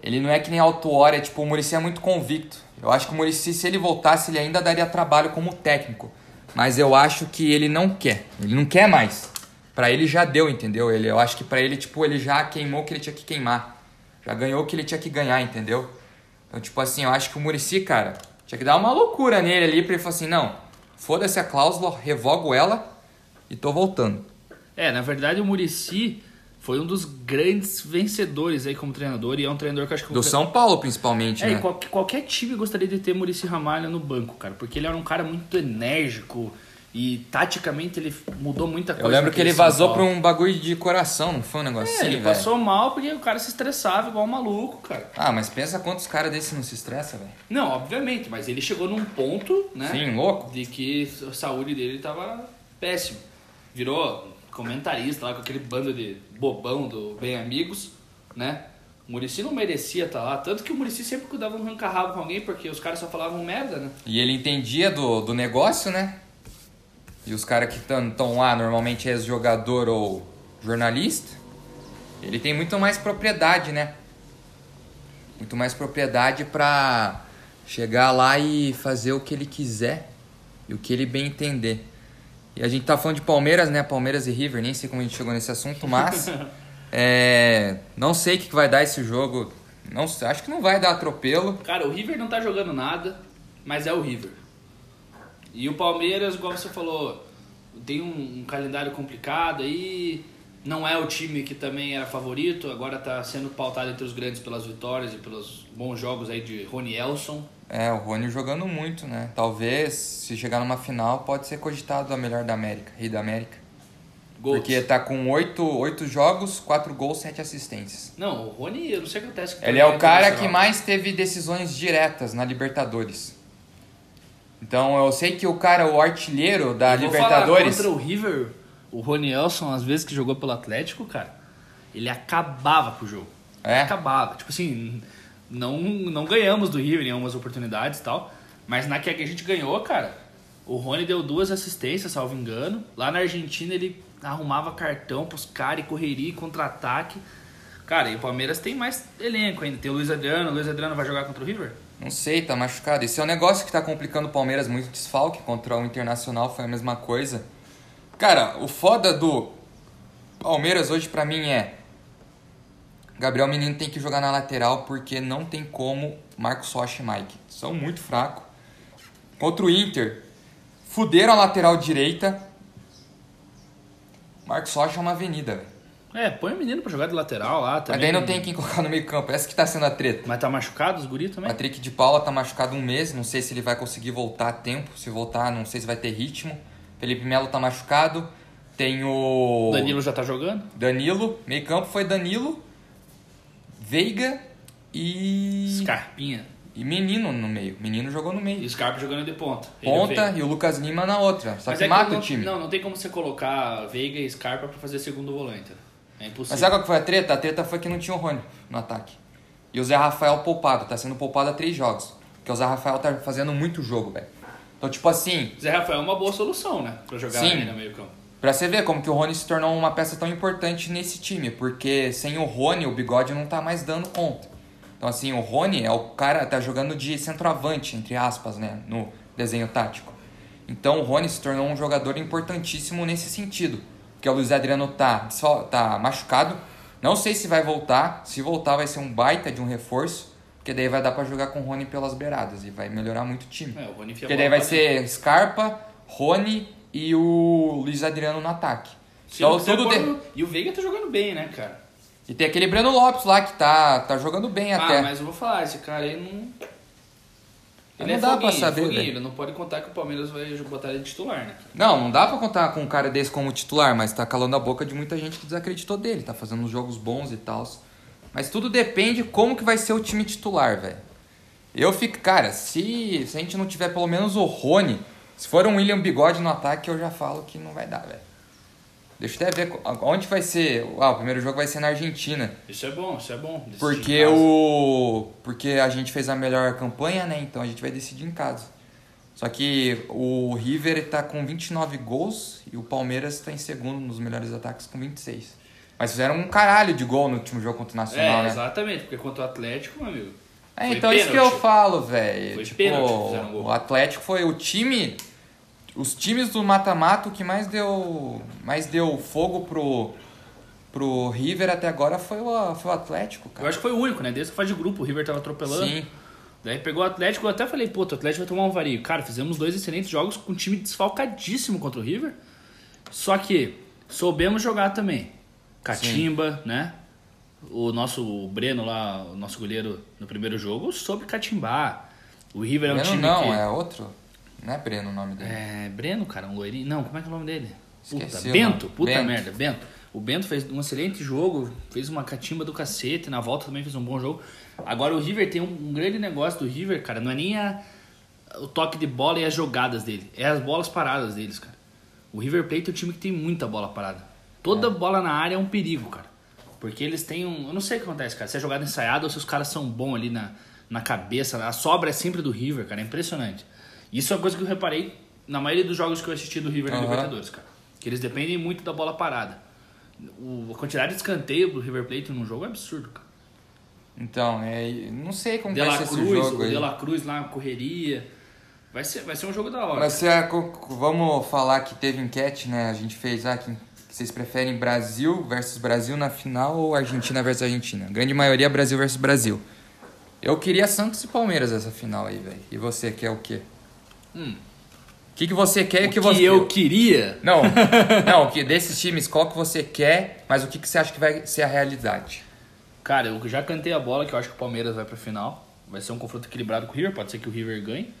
Ele não é que nem Autuori, é tipo, o Murici é muito convicto. Eu acho que o Murici, se ele voltasse, ele ainda daria trabalho como técnico. Mas eu acho que ele não quer. Ele não quer mais. Pra ele já deu, entendeu? Ele, eu acho que pra ele, tipo, ele já queimou o que ele tinha que queimar. Já ganhou o que ele tinha que ganhar, entendeu? Então, tipo assim, eu acho que o Murici, cara, tinha que dar uma loucura nele ali pra ele falar assim, não, foda-se a cláusula, revogo ela e tô voltando. É, na verdade o Murici foi um dos grandes vencedores aí como treinador e é um treinador que eu acho que... Do São Paulo, principalmente, É, né? qual- qualquer time gostaria de ter Murici Ramalho no banco, cara, porque ele era um cara muito enérgico e taticamente ele mudou muita coisa. Eu lembro que ele vazou Paulo. pra um bagulho de coração, não foi um negócio É, assim, ele velho? passou mal porque o cara se estressava igual um maluco, cara. Ah, mas pensa quantos caras desse não se estressa, velho. Não, obviamente, mas ele chegou num ponto, né? Sim, louco. De que a saúde dele tava péssimo. Virou comentarista lá com aquele bando de bobão do Bem Amigos, né? O Murici não merecia estar lá. Tanto que o Murici sempre cuidava um ranca-rabo com alguém, porque os caras só falavam merda, né? E ele entendia do, do negócio, né? E os caras que estão lá, normalmente é ex-jogador ou jornalista, ele tem muito mais propriedade, né? Muito mais propriedade pra chegar lá e fazer o que ele quiser e o que ele bem entender. E a gente tá falando de Palmeiras, né? Palmeiras e River, nem sei como a gente chegou nesse assunto, mas é, não sei o que vai dar esse jogo. Não, acho que não vai dar atropelo. Cara, o River não tá jogando nada, mas é o River. E o Palmeiras, igual você falou, tem um, um calendário complicado aí. Não é o time que também era favorito, agora tá sendo pautado entre os grandes pelas vitórias e pelos bons jogos aí de Rony Elson. É, o Rony jogando muito, né? Talvez, se chegar numa final, pode ser cogitado a melhor da América, rei da América. Gols. Porque tá com oito, oito jogos, quatro gols, sete assistências. Não, o Rony, eu não sei o que acontece. Ele é o cara que mais teve decisões diretas na Libertadores. Então eu sei que o cara, o artilheiro da Eu Libertadores. falar, contra o River, o Rony Elson, às vezes que jogou pelo Atlético, cara, ele acabava com o jogo. É? Acabava. Tipo assim, não, não ganhamos do River em algumas oportunidades e tal, mas na que a gente ganhou, cara, o Rony deu duas assistências, salvo engano. Lá na Argentina ele arrumava cartão pros caras e correria e contra-ataque. Cara, e o Palmeiras tem mais elenco ainda. Tem o Luiz Adriano. O Luiz Adriano vai jogar contra o River? Não sei, tá machucado. Esse é um negócio que tá complicando o Palmeiras muito desfalque. Contra o Internacional foi a mesma coisa. Cara, o foda do Palmeiras hoje pra mim é. Gabriel Menino tem que jogar na lateral porque não tem como Marcos Rocha e Mike. São muito fracos. Contra o Inter, fuderam a lateral direita. Marcos Rocha é uma avenida, velho. É, põe o menino pra jogar de lateral lá Mas também. daí não tem quem colocar no meio campo. Essa que tá sendo a treta. Mas tá machucado os guri também? Patrick de Paula tá machucado um mês, não sei se ele vai conseguir voltar a tempo. Se voltar, não sei se vai ter ritmo. Felipe Melo tá machucado. Tem o Danilo já tá jogando? Danilo, meio campo foi Danilo, Veiga e Scarpinha. e Menino no meio. Menino jogou no E meio. o Scarpa jogando de ponta. Ele Ponta e o Lucas Lima na outra. Só Mas que é mata não, o time. Não, não tem como você colocar Veiga e Scarpa pra fazer segundo volante. né? É impossível. Mas sabe qual que foi a treta? A treta foi que não tinha o Rony no ataque. E o Zé Rafael poupado, tá sendo poupado há três jogos. Porque o Zé Rafael tá fazendo muito jogo, velho. Então, tipo assim, Zé Rafael é uma boa solução, né? Pra jogar Sim. ali no meio campo. Pra você ver como que o Rony se tornou uma peça tão importante nesse time, porque sem o Rony o bigode não tá mais dando conta. Então assim, o Rony é o cara tá jogando de centroavante, entre aspas, né, no desenho tático. Então o Rony se tornou um jogador importantíssimo nesse sentido, porque o Luiz Adriano tá só tá machucado. Não sei se vai voltar, se voltar vai ser um baita de um reforço, porque daí vai dar pra jogar com o Rony pelas beiradas e vai melhorar muito o time. É, o Rony Porque daí vai ser Scarpa, Rony e o Luiz Adriano no ataque. Então, tudo de- E o Veiga tá jogando bem, né, cara? E tem aquele Breno Lopes lá que tá, tá jogando bem até. Ah, mas eu vou falar, esse cara aí não. Ele não é dá foguinho, pra saber, foguinho. Ele não pode contar que o Palmeiras vai botar ele de titular, né? Não, não dá pra contar com um cara desse como titular, mas tá calando a boca de muita gente que desacreditou dele. Tá fazendo uns jogos bons e tal. Mas tudo depende como que vai ser o time titular, velho. Eu fico, cara, se, se a gente não tiver pelo menos o Rony, se for um William Bigode no ataque, eu já falo que não vai dar, velho. Deixa eu até ver onde vai ser. Ah, o primeiro jogo vai ser na Argentina. Isso é bom, isso é bom. Porque o. Porque a gente fez a melhor campanha, né? Então a gente vai decidir em casa. Só que o River tá com 29 gols e o Palmeiras tá em segundo nos melhores ataques com 26. Mas fizeram um caralho de gol no último jogo contra o Nacional, É, né? exatamente, porque contra o Atlético, meu amigo. É, foi então é isso que eu pênalti. falo, velho. Foi Tipo, pênalti o Atlético foi o time. Os times do mata-mata o que mais deu. Mais deu fogo pro. Pro River até agora foi o, foi o Atlético, Eu cara. acho que foi o único, né? Desde que faz de grupo, o River tava atropelando. Sim. Daí pegou o Atlético, eu até falei, pô, o Atlético vai tomar um vario. Cara, fizemos dois excelentes jogos com um time desfalcadíssimo contra o River. Só que soubemos jogar também. Catimba, né? O nosso o Breno lá, o nosso goleiro no primeiro jogo, soube catimbar. O River é um Breno time não, que... é outro. Não é Breno o nome dele. É, Breno, cara, um loirinho. Não, como é que é o nome dele? Puta, Esqueci Bento, puta Bento. merda, Bento. O Bento fez um excelente jogo, fez uma catimba do cacete, na volta também fez um bom jogo. Agora o River tem um, um grande negócio do River, cara, não é nem a- o toque de bola e as jogadas dele, é as bolas paradas deles, cara. O River Plate é um time que tem muita bola parada. Toda bola na área é um perigo, cara. Porque eles têm um. Eu não sei o que acontece, cara. Se é jogada ensaiada ou se os caras são bons ali na, na cabeça. A sobra é sempre do River, cara. É impressionante. Isso é uma coisa que eu reparei na maioria dos jogos que eu assisti do River na Aham. Libertadores, cara. Que eles dependem muito da bola parada. O, a quantidade de escanteio do River Plate num jogo é absurdo, cara. Então, é, não sei como vai ser esse jogo o aí. De La Cruz lá, correria. Vai ser, vai ser um jogo da hora. Mas se a- vamos falar que teve enquete, né? A gente fez ah, vocês preferem Brasil versus Brasil na final ou Argentina versus Argentina? Grande maioria Brasil versus Brasil. Eu queria Santos e Palmeiras essa final aí, velho. E você quer o quê? Hum. O que, que você quer o o que, que você eu queria. Não, não, que desses times, qual que você quer, mas o que, que você acha que vai ser a realidade? Cara, eu já cantei a bola que eu acho que o Palmeiras vai pra final. Vai ser um confronto equilibrado com o River, pode ser que o River ganhe.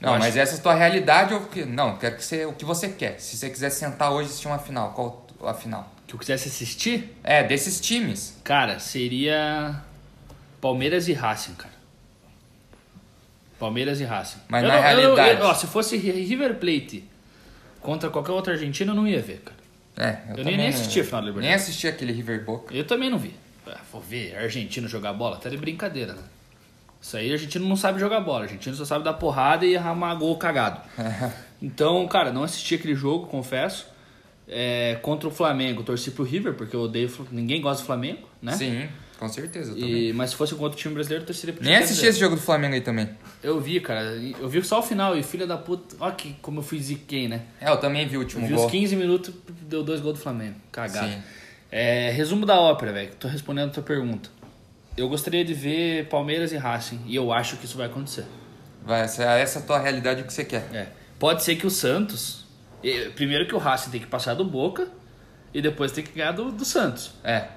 Não, Eu acho- mas essa é a tua realidade ou o que? Não, quero que você, o que você quer. Se você quiser sentar hoje e assistir uma final, qual a final? Que eu quisesse assistir, É, desses times. cara, seria Palmeiras e Racing, cara. Palmeiras e Racing. Mas Eu na não- eu realidade- eu- ó, se fosse River Plate contra qualquer outro argentino, eu não ia ver, cara. É, Eu nem- também nem não- assisti a final da Nem Libertadores. assisti aquele River Boca. Eu também não vi. Ah, vou ver argentino jogar bola? Tá de brincadeira, né? Isso aí, argentino não sabe jogar bola. Argentino só sabe dar porrada e arrumar gol cagado. Então, cara, não assisti aquele jogo, confesso. É, contra o Flamengo, torci pro River, porque eu odeio. Ninguém gosta do Flamengo, né? Sim, com certeza. eu também. E, mas se fosse contra o time brasileiro, eu torceria pro Nem time assisti brasileiro. esse jogo do Flamengo aí também. Eu vi, cara. Eu vi só o final e filha da puta. Olha que, como eu fui ziquei, né? É, eu também vi o Eu último vi gol. os 15 minutos, deu dois gols do Flamengo. Cagado. Sim. É, resumo da ópera, velho. Tô respondendo a tua pergunta. Eu gostaria de ver Palmeiras e Racing. E eu acho que isso vai acontecer. Vai, essa, essa é a tua realidade o que você quer. É. Pode ser que o Santos. Primeiro que o Racing tem que passar do Boca. E depois tem que ganhar do, do Santos. É.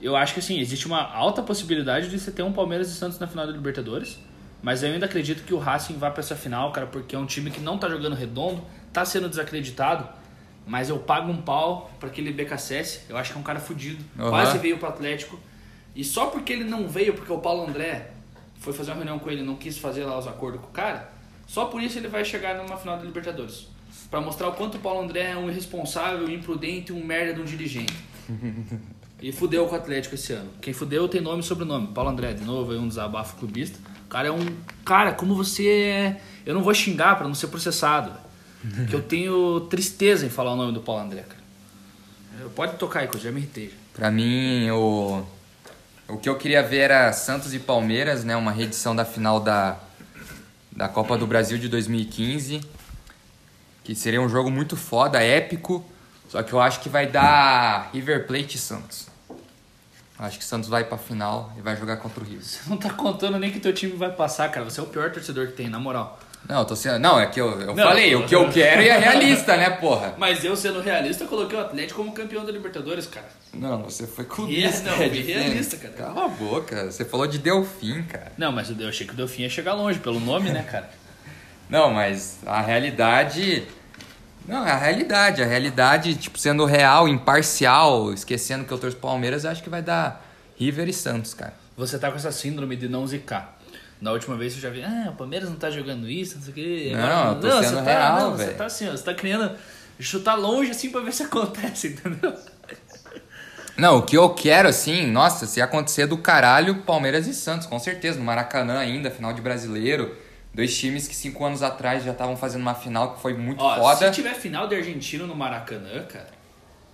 Eu acho que assim, existe uma alta possibilidade de você ter um Palmeiras e Santos na final da Libertadores. Mas eu ainda acredito que o Racing vá pra essa final, cara, porque é um time que não tá jogando redondo, tá sendo desacreditado. Mas eu pago um pau pra aquele BKSS. Eu acho que é um cara fudido. Aham. Quase veio pro Atlético. E só porque ele não veio, porque o Paulo André foi fazer uma reunião com ele e não quis fazer lá os acordos com o cara, só por isso ele vai chegar numa final da Libertadores. Pra mostrar o quanto o Paulo André é um irresponsável, imprudente, um merda de um dirigente. E fudeu com o Atlético esse ano. Quem fudeu tem nome e sobrenome. Paulo André, de novo, aí um desabafo clubista. O cara é um. Cara, como você é. Eu não vou xingar pra não ser processado. Que eu tenho tristeza em falar o nome do Paulo André, cara. Pode tocar aí, que eu já me irritei. Pra mim, o, o que eu queria ver era Santos e Palmeiras, né? Uma reedição da final da, da Copa do Brasil de 2015. Que seria um jogo muito foda, épico. Só que eu acho que vai dar River Plate e Santos. Acho que Santos vai pra final e vai jogar contra o River. Você não tá contando nem que teu time vai passar, cara. Você é o pior torcedor que tem, na moral. Não, eu tô sendo. Não, é que eu, eu Não, falei, eu- o que eu quero é realista, né, porra? Mas eu, sendo realista, coloquei o Atlético como campeão da Libertadores, cara. Não, você foi clubista. não, é realista, cara. Cala a boca, você falou de Delfim, cara. Não, mas eu achei que o Delfim ia chegar longe, pelo nome, né, cara? Não, mas a realidade. Não, é a realidade. A realidade, tipo, sendo real, imparcial, esquecendo que eu torço pro Palmeiras, eu acho que vai dar River e Santos, cara. Você tá com essa síndrome de não zicar. Na última vez eu já vi, ah, o Palmeiras não tá jogando isso, não sei o quê. Não, eu tô você sendo tá, real, não, Você velho. tá assim, ó, você tá querendo chutar longe assim pra ver se acontece, entendeu? Não, o que eu quero, assim, nossa, se acontecer do caralho, Palmeiras e Santos, com certeza. No Maracanã ainda, final de brasileiro. Dois times que cinco anos atrás já estavam fazendo uma final que foi muito Ó, foda. se tiver final de argentino no Maracanã, cara.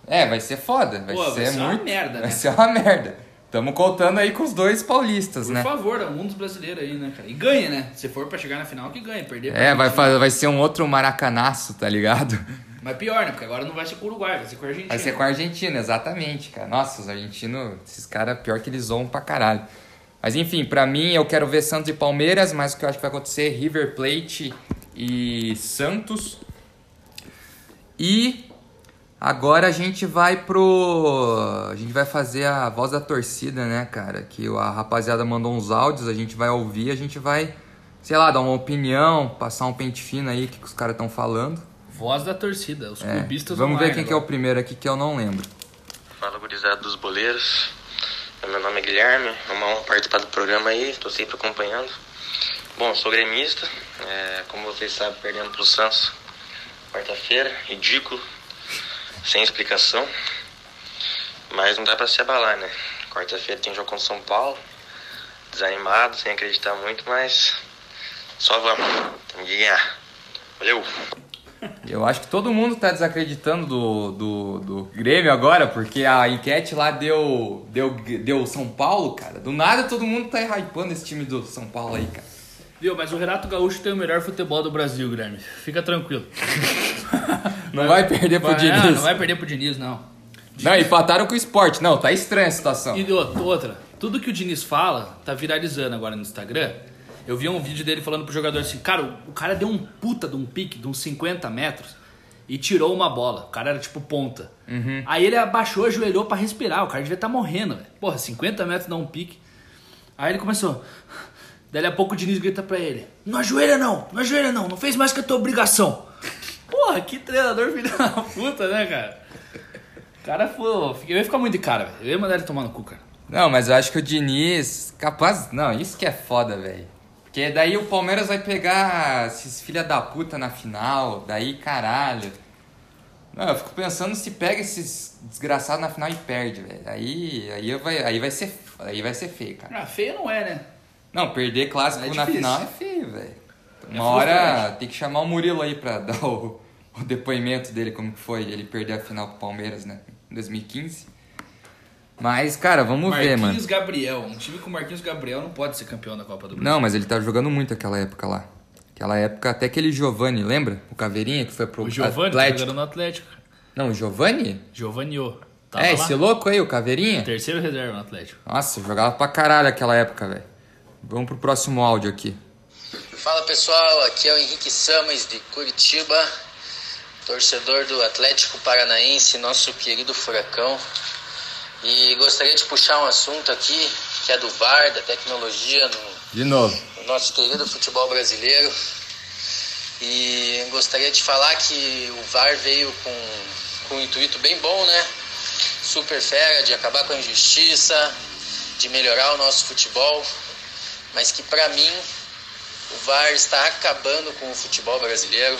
É, vai ser foda. Vai, Pô, ser, vai ser uma muito. merda, Vai né? ser uma merda. Tamo contando aí com os dois paulistas, Por né? favor, é um dos brasileiros aí, né, cara? E ganha, né? Se for pra chegar na final, que ganha. Perder pra É, vai, Argentina. fa- vai ser um outro maracanaço, tá ligado? Mas pior, né? Porque agora não vai ser com o Uruguai, vai ser com a Argentina. Vai ser com a Argentina, exatamente, cara. Nossa, os argentinos, esses caras, pior que eles zoam pra caralho. Mas enfim, pra mim, eu quero ver Santos e Palmeiras, mas o que eu acho que vai acontecer é River Plate e Santos. E agora a gente vai pro. A gente vai fazer a voz da torcida, né, cara? Que a rapaziada mandou uns áudios, a gente vai ouvir, a gente vai, sei lá, dar uma opinião, passar um pente fino aí, o que, que os caras estão falando. Voz da torcida, os É, clubistas Vamos ver quem que é o primeiro aqui que eu não lembro. Fala, gurizada dos boleiros. Meu nome é Guilherme, é uma honra participar do programa aí, tô sempre acompanhando. Bom, sou gremista, é, como vocês sabem, perdendo pro Santos quarta-feira, ridículo, sem explicação. Mas não dá pra se abalar, né? Quarta-feira tem jogo contra o São Paulo, desanimado, sem acreditar muito, mas só vamos, temos que ganhar. Valeu! Eu acho que todo mundo tá desacreditando do, do, do Grêmio agora, porque a enquete lá deu, deu, deu São Paulo, cara. Do nada todo mundo tá hypando esse time do São Paulo aí, cara. Viu, mas o Renato Gaúcho tem o melhor futebol do Brasil, Guilherme. Fica tranquilo. Não vai perder pro Vai- Diniz. Não, não vai perder pro Diniz, não. Não, empataram com o esporte. Não, tá estranha a situação. E outra, tudo que o Diniz fala tá viralizando agora no Instagram. Eu vi um vídeo dele falando pro jogador assim, cara, o- cara deu um puta de um pique de uns 50 metros e tirou uma bola. O cara era tipo ponta. Aí ele abaixou, ajoelhou pra respirar. O cara devia estar morrendo, velho. Porra, 50 metros dá um pique. Aí ele começou. Daí a pouco o Diniz grita pra ele: Não ajoelha não, não ajoelha não, não fez mais que a tua obrigação. Porra, que treinador filho da puta, né, cara? O cara foi. Eu ia ficar muito de cara, velho. Eu ia mandar ele tomar no cu, cara. Não, mas eu acho que o Diniz. Capaz. Não, isso que é foda, velho. Porque daí o Palmeiras vai pegar esses filha da puta na final. Daí, caralho. Não, eu fico pensando se pega esses desgraçados na final e perde, velho. Aí, aí, vai, aí, vai ser, aí vai ser feio, cara. Ah, feio não é, né? Não, perder clássico É na final é feio, velho. Uma É hora tem que chamar o Murilo aí pra dar o, o depoimento dele, como que foi ele perder a final pro Palmeiras, né? Em 2015. Mas, cara, vamos ver, mano. Marquinhos Gabriel. Um time com Marquinhos Gabriel não pode ser campeão da Copa do Brasil. Não, mas ele tá jogando muito aquela época lá. Aquela época, até aquele Giovanni, lembra? O Caveirinha que foi pro O Giovanni tá Atlético. jogando no Atlético. Não, o Giovanni? Giovanni Tava é, lá. esse louco aí, o Caveirinha? Terceiro reserva no Atlético. Nossa, jogava pra caralho aquela época, velho. Vamos pro próximo áudio aqui. Fala pessoal, aqui é o Henrique Samas de Curitiba, torcedor do Atlético Paranaense, nosso querido Furacão. E gostaria de puxar um assunto aqui que é do VAR, da tecnologia no, no nosso querido futebol brasileiro. E gostaria de falar que o VAR veio com, com um intuito bem bom, né? Super fera, de acabar com a injustiça, de melhorar o nosso futebol, mas que para mim o VAR está acabando com o futebol brasileiro.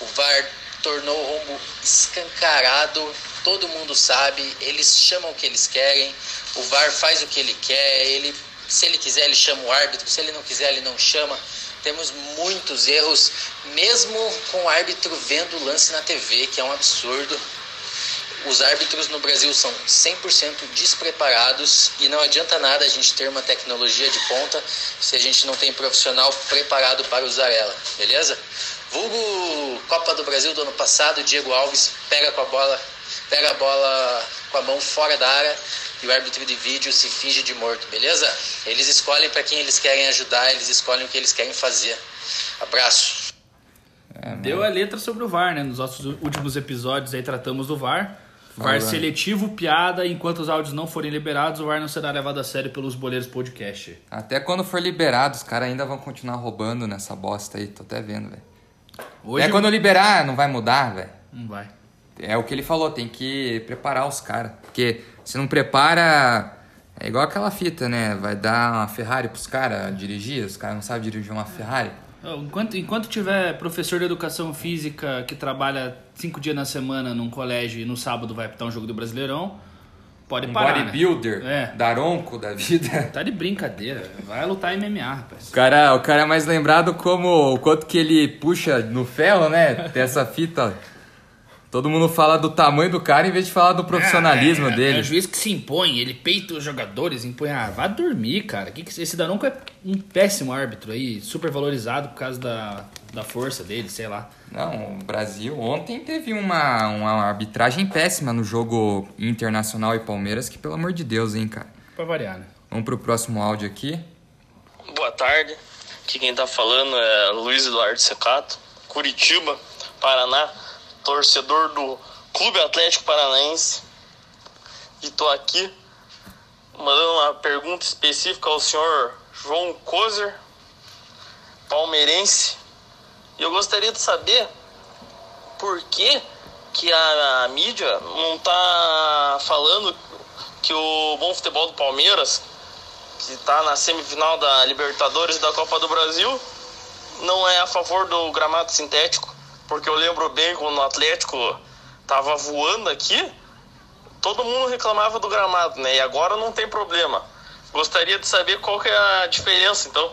O VAR tornou o rombo escancarado, todo mundo sabe, eles chamam o que eles querem, o VAR faz o que ele quer, ele, se ele quiser ele chama o árbitro, se ele não quiser ele não chama. Temos muitos erros, mesmo com o árbitro vendo o lance na TV, que é um absurdo. Os árbitros no Brasil são 100% despreparados e não adianta nada a gente ter uma tecnologia de ponta se a gente não tem profissional preparado para usar ela, beleza? Vulgo Copa do Brasil do ano passado, Diego Alves pega com a bola, pega a bola com a mão fora da área e o árbitro de vídeo se finge de morto, beleza? Eles escolhem para quem eles querem ajudar, eles escolhem o que eles querem fazer. Abraço. Deu a letra sobre o VAR, né? Nos nossos últimos episódios aí tratamos do VAR. VAR Falando. seletivo, piada, enquanto os áudios não forem liberados, o VAR não será levado a sério pelos boleiros podcast. Até quando for liberado, os caras ainda vão continuar roubando nessa bosta aí. Tô até vendo, velho. Hoje É quando liberar, não vai mudar, velho. não vai. É o que ele falou, tem que preparar os caras. Porque se não prepara, é igual aquela fita, né? Vai dar uma Ferrari pros caras dirigir, os caras não sabem dirigir uma Ferrari. Enquanto, enquanto tiver professor de educação física que trabalha cinco dias na semana num colégio e no sábado vai apitar um jogo do Brasileirão, Pode um parar. né? bodybuilder, É. daronco da vida. Tá de brincadeira. Vai lutar MMA, rapaz. O cara, o cara é mais lembrado como o quanto que ele puxa no ferro, né? Tem essa fita. Todo mundo fala do tamanho do cara em vez de falar do profissionalismo É, é, dele. É o juiz que se impõe, ele peita os jogadores, impõe. Ah, vai dormir, cara. Que que, esse Daronco é um péssimo árbitro aí, super valorizado por causa da, da força dele, sei lá. Não, o Brasil ontem teve uma, uma arbitragem péssima no jogo Internacional e Palmeiras, que pelo amor de Deus, hein, cara. Pra variar, né? Vamos pro próximo áudio aqui. Boa tarde. Aqui quem tá falando é Luiz Eduardo Secato, Curitiba, Paraná, torcedor do Clube Atlético Paranaense. E tô aqui mandando uma pergunta específica ao senhor João Kozer, palmeirense. E eu gostaria de saber por que, que a, a mídia não tá falando que o bom futebol do Palmeiras que está na semifinal da Libertadores e da Copa do Brasil, não é a favor do gramado sintético, porque eu lembro bem quando o Atlético tava voando aqui, todo mundo reclamava do gramado, né? E agora não tem problema. Gostaria de saber qual que é a diferença, então.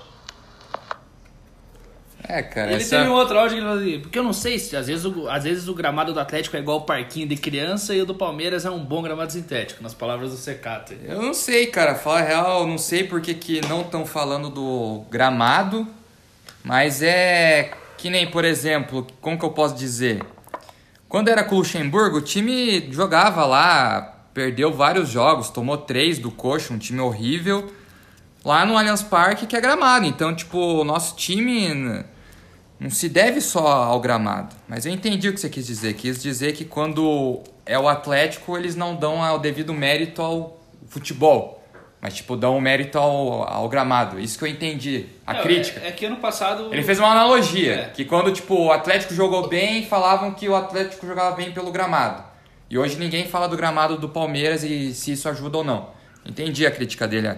É, cara, Ele essa... teve um outro áudio que ele falou assim, porque eu não sei se às vezes, o, às vezes o gramado do Atlético é igual o parquinho de criança e o do Palmeiras é um bom gramado sintético, nas palavras do Secato. Eu não sei, cara. Fala a real, não sei por que, que não estão falando do gramado, mas é que nem, por exemplo, como que eu posso dizer? Quando era com o Luxemburgo, o time jogava lá, perdeu vários jogos, tomou três do Coxa, um time horrível, lá no Allianz Parque, que é gramado. Então, tipo, o nosso time não se deve só ao gramado. Mas eu entendi o que você quis dizer. Quis dizer que quando é o Atlético, eles não dão o devido mérito ao futebol. Mas, tipo, dão o mérito ao, ao gramado. Isso que eu entendi. A Não, crítica. É, é que ano passado... Ele fez uma analogia, É. que quando tipo, o Atlético jogou bem, falavam que o Atlético jogava bem pelo gramado. E hoje ninguém fala do gramado do Palmeiras e se isso ajuda ou não. Entendi a crítica dele.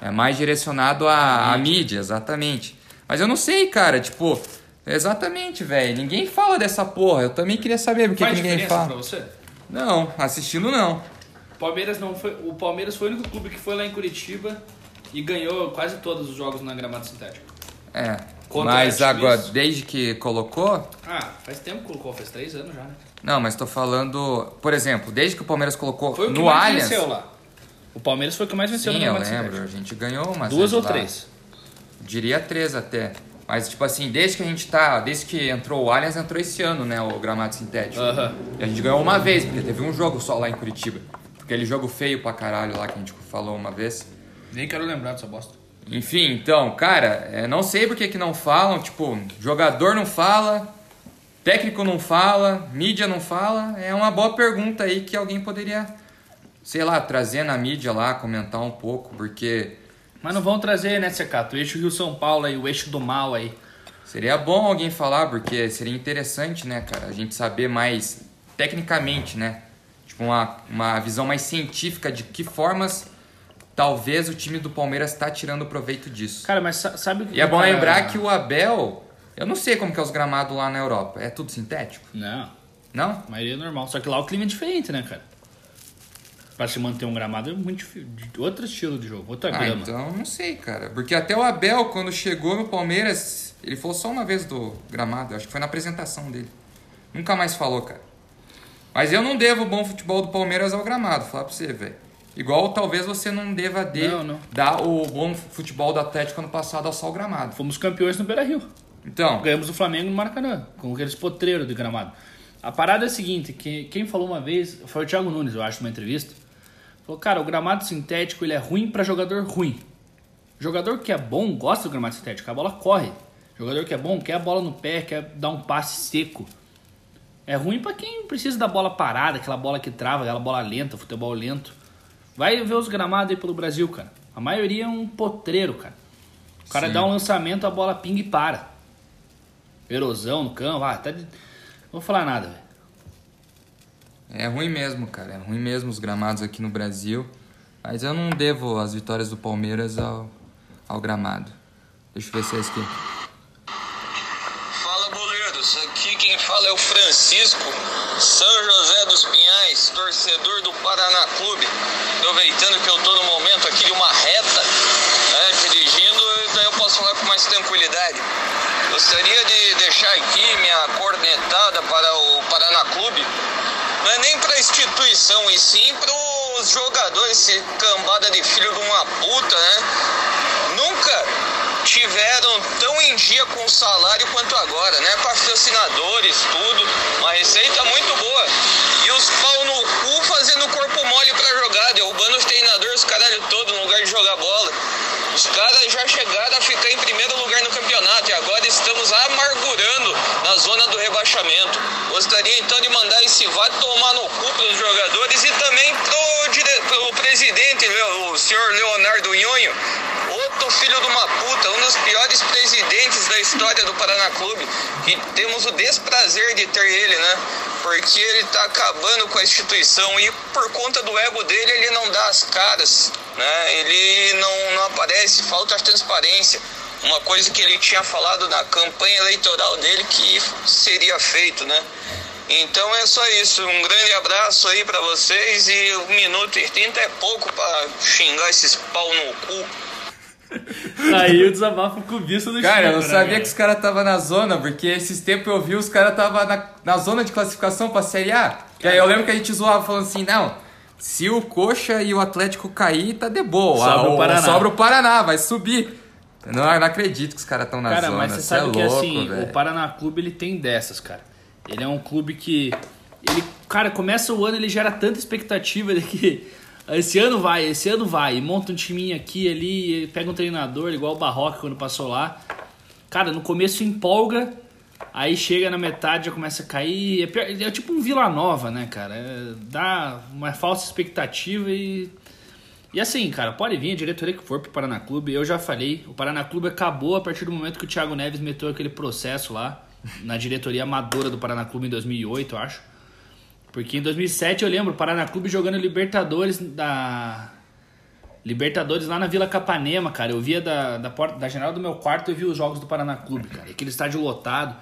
É mais direcionado à, à mídia, exatamente. Mas eu não sei, cara, tipo, exatamente, velho. Ninguém fala dessa porra. Eu também queria saber por que, Faz que ninguém fala. pra você? Não, assistindo não. Palmeiras não foi, o Palmeiras foi o único clube que foi lá em Curitiba e ganhou quase todos os jogos na gramado sintético. É. Contra Mas agora, Juiz. desde que colocou, Ah, faz tempo que colocou, faz três anos já, né? não, mas tô falando, por exemplo, desde que o Palmeiras colocou Foi o que no mais Allianz. venceu lá. O Palmeiras foi o que mais venceu Sim, no eu lembro. A sintético. gente ganhou umas Duas ou lá. três? Diria três até. Mas, tipo assim, desde que a gente tá. Desde que entrou o Allianz, entrou esse ano, né? O gramado sintético. Aham. E a gente ganhou uma vez, porque teve um jogo só lá em Curitiba. Aquele jogo feio pra caralho lá que a gente falou uma vez. Nem quero lembrar dessa bosta. Enfim, então, cara, é, não sei por que, que não falam. Tipo, jogador não fala, técnico não fala, mídia não fala. É uma boa pergunta aí que alguém poderia, sei lá, trazer na mídia lá, comentar um pouco, porque. Mas não vão trazer, né, Secato? O eixo Rio-São Paulo aí, o eixo do mal aí. Seria bom alguém falar, porque seria interessante, né, cara? A gente saber mais tecnicamente, né? Uma, uma visão mais científica de que formas talvez o time do Palmeiras está tirando proveito disso. Cara, mas sa- sabe o que E é bom cara- lembrar que o Abel, eu não sei como que é os gramados lá na Europa. É tudo sintético? Não, Não? a maioria é normal. Só que lá o clima é diferente, né, cara? Pra se manter um gramado é muito outro estilo de jogo, outra Ah, grama. então não sei, cara. Porque até o Abel, quando chegou no Palmeiras, ele falou só uma vez do gramado. Acho que foi na apresentação dele. Nunca mais falou, cara. Mas eu não devo o bom futebol do Palmeiras ao gramado, falar pra você, velho. Igual talvez você não deva de, Não, não. dar o bom futebol do Atlético ano passado ao o gramado. Fomos campeões no Beira-Rio. Então, Ganhamos do Flamengo no Maracanã, com aqueles potreiros de gramado. A parada é a seguinte, que, quem falou uma vez, foi o Thiago Nunes, eu acho, numa entrevista. Falou, cara, o gramado sintético ele é ruim pra jogador ruim. Jogador que é bom gosta do gramado sintético, a bola corre. Jogador que é bom quer a bola no pé, quer dar um passe seco. É ruim pra quem precisa da bola parada, aquela bola que trava, aquela bola lenta, futebol lento. Vai ver os gramados aí pelo Brasil, cara. A maioria é um potreiro, cara. O cara Sim. dá um lançamento, a bola pinga e para. Erosão no campo, ah, tá de... Não vou falar nada, velho. é ruim mesmo, cara. É ruim mesmo os gramados aqui no Brasil. Mas eu não devo as vitórias do Palmeiras ao, ao gramado. Deixa eu ver se é esse aqui. Fala boleiros, aqui quem fala é o Francisco, São José dos Pinhais, torcedor do Paraná Clube. Aproveitando que eu estou no momento aqui de uma reta, né, dirigindo, daí eu posso falar com mais tranquilidade. Gostaria de deixar aqui minha cornetada para o Paraná Clube. Não é nem para a instituição, e sim para os jogadores, esse cambada de filho de uma puta, né? Nunca tiveram tão em dia com o salário quanto agora, né? Patrocinadores, tudo, uma receita muito boa. E os pau no cu fazendo corpo mole para jogar, derrubando os treinadores, caralho todo no lugar de jogar bola. Os caras já chegaram a ficar em primeiro lugar no campeonato e agora estamos amargurando na zona do rebaixamento. Gostaria então de mandar esse vai tomar no cu para os jogadores e também pro, pro presidente, o senhor Leonardo Nhonho, outro filho de uma puta, um dos piores presidentes da história do Paraná Clube. E temos o desprazer de ter ele, né? Porque ele tá acabando com a instituição e por conta do ego dele ele não dá as caras, né? Ele não, não aparece, falta transparência. Uma coisa que ele tinha falado na campanha eleitoral dele que seria feito, né? Então é só isso. Um grande abraço aí para vocês e um minuto e trinta é pouco para xingar esses pau no cu. Aí o desabafo cubista do Cara, eu não sabia cara? que os caras estavam na zona, porque esses tempos eu vi os caras estavam na, na zona de classificação pra Série A. Que aí eu lembro que a gente zoava falando assim, não, se o Coxa e o Atlético cair, tá de boa. Sobra o Paraná. Sobra o Paraná, vai subir. Eu não, eu não acredito que os caras estão na Cara, zona. mas você cê sabe é que louco, assim, velho. o Paraná Clube ele tem dessas, cara. Ele é um clube que. Ele, cara, começa o ano, ele gera tanta expectativa de que esse ano vai, esse ano vai. Monta um timinho aqui ali, pega um treinador, igual o Barroca quando passou lá. Cara, no começo empolga, aí chega na metade já começa a cair. É, pior- é tipo um Vila Nova, né, cara? É, dá uma falsa expectativa e. E assim, cara, pode vir a diretoria que for pro Paraná Clube. Eu já falei, o Paraná Clube acabou a partir do momento que o Thiago Neves meteu aquele processo lá na diretoria amadora do Paraná Clube em 2008, eu acho. Porque em 2007 eu lembro, o Paraná Clube jogando Libertadores da Libertadores lá na Vila Capanema, cara. Eu via da, da porta da janela do meu quarto, eu via os jogos do Paraná Clube, cara. Aquele estádio lotado.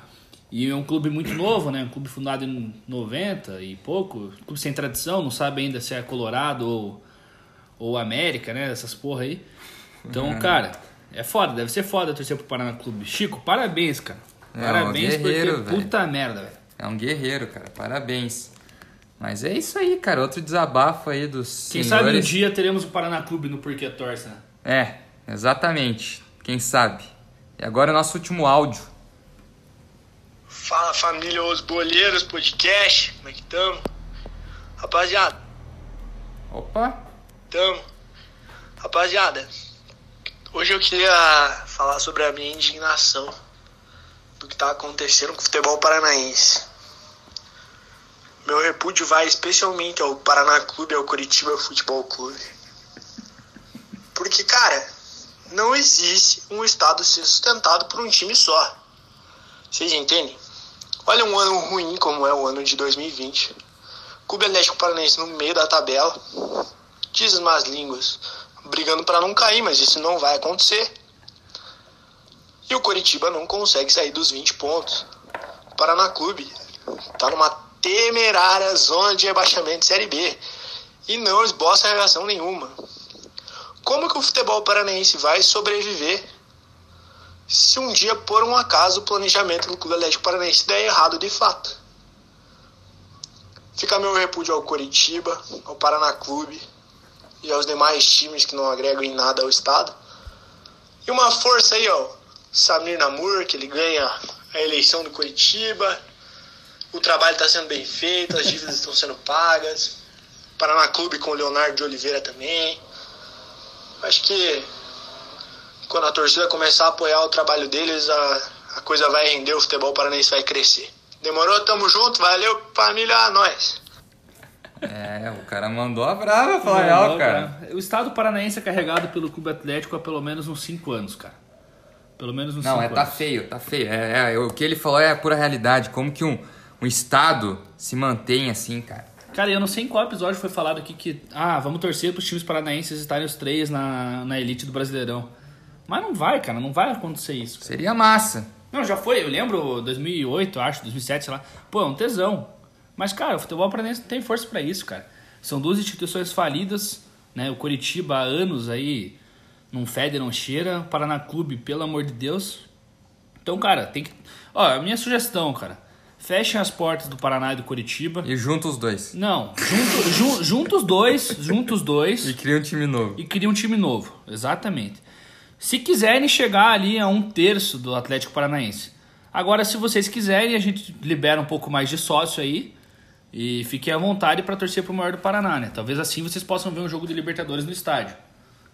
E é um clube muito novo, né? Um clube fundado em 90 e pouco. Clube sem tradição, não sabe ainda se é Colorado ou, ou América, né? Essas porra aí. Então, cara, é foda, deve ser foda torcer pro Paraná Clube. Chico, parabéns, cara. É, Parabéns, um guerreiro, porque velho. puta merda, velho. É um guerreiro, cara. Parabéns. Mas é isso aí, cara. Outro desabafo aí dos Quem senhores. sabe um dia teremos o Paraná Clube no Porquê Torce, né? É, exatamente. Quem sabe. E agora o nosso último áudio. Fala família Os Boleiros Podcast, como é que tamo? Rapaziada, Opa! tamo. Rapaziada, hoje eu queria falar sobre a minha indignação do que tá acontecendo com o futebol paranaense. Meu repúdio vai especialmente ao Paraná Clube e ao Curitiba Futebol Clube. Porque, cara, não existe um estado ser sustentado por um time só. Vocês entendem? Olha um ano ruim como é o ano de 2020. Clube Atlético Paranaense no meio da tabela. Diz as más línguas. Brigando para não cair, mas isso não vai acontecer. E o Coritiba não consegue sair dos 20 pontos. O Paraná Clube tá numa temerária zona de rebaixamento de Série B. E não esboça reação nenhuma. Como que o futebol paranaense vai sobreviver se um dia, por um acaso, o planejamento do Clube Atlético Paranaense der errado de fato. Fica meu repúdio ao Coritiba, ao Paraná Clube e aos demais times que não agregam em nada ao estado. E uma força aí, ó, Samir Namur, que ele ganha a eleição do Coritiba. O trabalho está sendo bem feito, as dívidas estão sendo pagas. Paraná Clube com o Leonardo de Oliveira também. Acho que quando a torcida começar a apoiar o trabalho deles, a, a coisa vai render, o futebol paranaense vai crescer. Demorou? Tamo junto, valeu, família, nós. É, o cara mandou a brava, falar real, Não, cara. O estado paranaense é carregado pelo Clube Atlético há pelo menos uns 5 anos, cara. Pelo menos uns 5 Não, é, anos. tá feio, tá feio. É, é, o que ele falou é a pura realidade. Como que um, um estado se mantém assim, cara. Cara, eu não sei em qual episódio foi falado aqui que. Ah, vamos torcer pros times paranaenses estarem os três na, na elite do Brasileirão. Mas não vai, cara, não vai acontecer isso. cara. Seria massa. Não, já foi, eu lembro 2008, acho, 2007, sei lá. Pô, é um tesão. Mas, cara, o futebol paranaense não tem força para isso, cara. São duas instituições falidas, né? O Coritiba há anos aí não fede, não cheira. O Paraná Clube, pelo amor de Deus. Então, cara, tem que. Ó, a minha sugestão, cara. Fechem as portas do Paraná e do Coritiba. E junta os dois. Não, junto, jun, junta os dois, junta os dois E cria um time novo. e cria um time novo. Exatamente. Se quiserem chegar ali a um terço do Atlético Paranaense. Agora, se vocês quiserem, a gente libera um pouco mais de sócio aí. E fiquem à vontade para torcer pro maior do Paraná, né? Talvez assim vocês possam ver um jogo de Libertadores no estádio.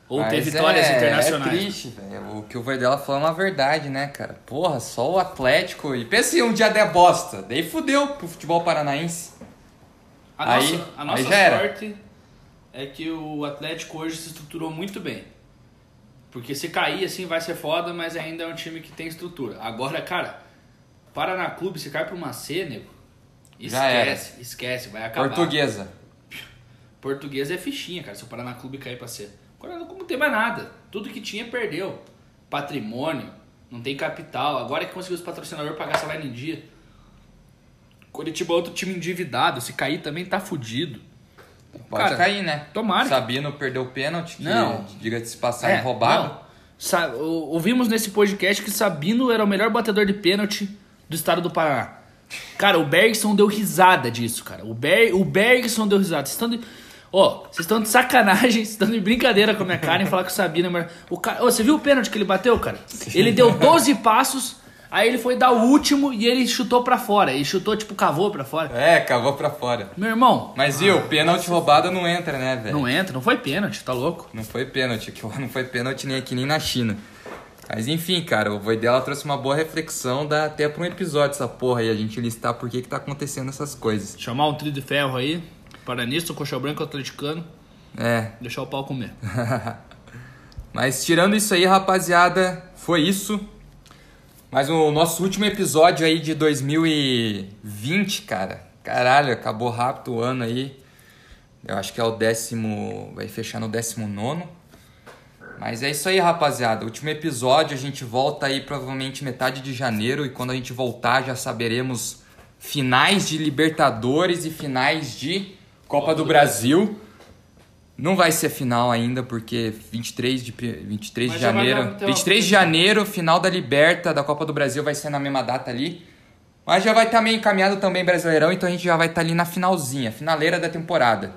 Ou ter Mas vitórias é, internacionais. É triste, velho. O que o Verdela falou é uma verdade, né, cara? Porra, só o Atlético. E pensa se um dia der bosta. Daí fudeu pro futebol paranaense. A Aí- nossa, a nossa sorte é que o Atlético hoje se estruturou muito bem. Porque se cair assim vai ser foda, mas ainda é um time que tem estrutura. Agora, cara, Paraná Clube, se cai pra uma C, nego, esquece, esquece, vai acabar. Portuguesa. Português é fichinha, cara, se o Paraná Clube cair pra C. Agora não tem mais nada. Tudo que tinha perdeu. Patrimônio, não tem capital. Agora que conseguiu os patrocinadores pagar salário em dia. Curitiba é outro time endividado. Se cair também tá fudido. Pode Cara, cair, né? tomara. Sabino perdeu o pênalti, que, Não. diga-se de passagem, É, roubado. Sa- ouvimos nesse podcast que Sabino era o melhor batedor de pênalti do estado do Paraná. Cara, o Bergson deu risada disso, cara. O, Ber o Bergson deu risada. Vocês Ó, vocês estão de sacanagem, vocês estão de brincadeira com a minha cara em falar que o Sabino é o cara... Ô, você viu o pênalti que ele bateu, cara? Ele deu 12 passos, aí ele foi dar o último e ele chutou pra fora. Ele chutou, tipo, cavou pra fora. É, cavou pra fora. Meu irmão, Mas viu, pênalti roubado não entra, né, velho? não entra, não foi pênalti, tá louco? Não foi pênalti, que não foi pênalti nem aqui nem na China. Mas enfim, cara, o Voidela trouxe uma boa reflexão, dá até pra um episódio essa porra aí, a gente listar por que que tá acontecendo essas coisas. Chamar um trio de ferro aí, Paranista, Coxa Branca, Atleticano, É, deixar o pau comer. mas tirando isso aí, rapaziada, foi isso. Mas o nosso último episódio aí de 2020, cara. Caralho, acabou rápido o ano aí. Eu acho que é o décimo. Vai fechar no décimo nono. Mas é isso aí, rapaziada. Último episódio, a gente volta aí provavelmente metade de janeiro. E quando a gente voltar, já saberemos finais de Libertadores e finais de Copa do Brasil. Não vai ser final ainda, porque 23 de, pi- 23 de já vai janeiro. dar- uma- 23 de janeiro, final da Liberta, da Copa do Brasil, vai ser na mesma data ali. Mas já vai estar meio encaminhado também Brasileirão, então a gente já vai estar ali na finalzinha, finaleira da temporada.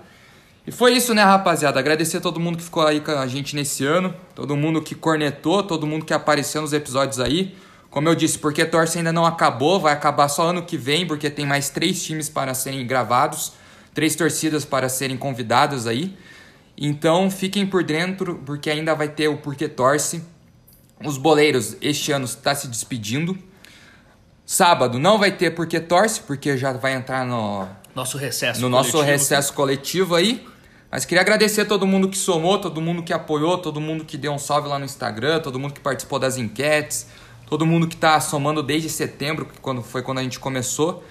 E foi isso, né, rapaziada? Agradecer a todo mundo que ficou aí com a gente nesse ano, todo mundo que cornetou, todo mundo que apareceu nos episódios aí. Como eu disse, porque Torce ainda não acabou, vai acabar só ano que vem, porque tem mais três times para serem gravados, três torcidas para serem convidadas aí. Então fiquem por dentro, porque ainda vai ter o Porquê Torce. Os boleiros este ano está se despedindo. Sábado não vai ter Porquê Torce, porque já vai entrar no, Nosso recesso. no nosso coletivo. recesso coletivo aí. Mas queria agradecer a todo mundo que somou, todo mundo que apoiou, todo mundo que deu um salve lá no Instagram, todo mundo que participou das enquetes, todo mundo que tá somando desde setembro, que quando foi quando a gente começou.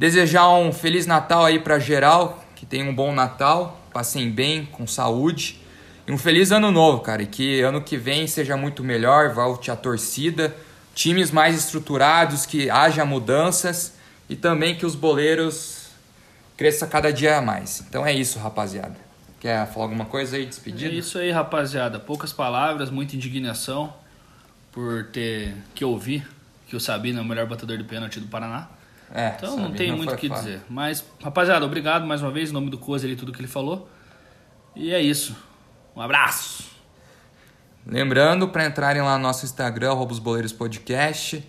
Desejar um feliz Natal aí pra geral, que tenha um bom Natal, passem bem, com saúde. E um feliz ano novo, cara, e que ano que vem seja muito melhor, volte a torcida, times mais estruturados, que haja mudanças e também que os boleiros cresça cada dia mais. Então é isso, rapaziada. Quer falar alguma coisa aí, É despedida? isso aí, rapaziada. Poucas palavras, muita indignação por ter que ouvir que o Sabino é o melhor batedor de pênalti do Paraná. É, Então não sabe, tem muito o que fácil. dizer. Mas, rapaziada, obrigado mais uma vez em nome do Coisa ali, tudo que ele falou. E é isso. Um abraço. Lembrando, para entrarem lá no nosso Instagram, arroba os Boleiros Podcast.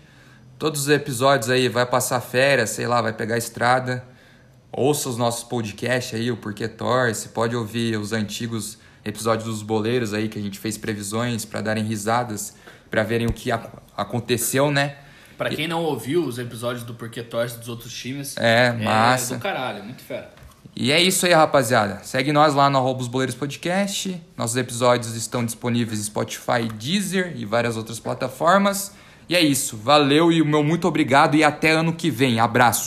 Todos os episódios aí, vai passar férias, sei lá, vai pegar a estrada. Ouça os nossos podcasts aí, o Porquê Torce. Pode ouvir os antigos episódios dos Boleiros aí, que a gente fez previsões para darem risadas, para verem o que ac- aconteceu, né? Pra quem não ouviu os episódios do Porquê Torce dos outros times, É, massa. É do caralho, muito fera. E é isso aí, rapaziada. Segue nós lá no arroba os Boleiros Podcast. Nossos episódios estão disponíveis em Spotify, Deezer e várias outras plataformas. E é isso. Valeu e o meu muito obrigado e até ano que vem. Abraço.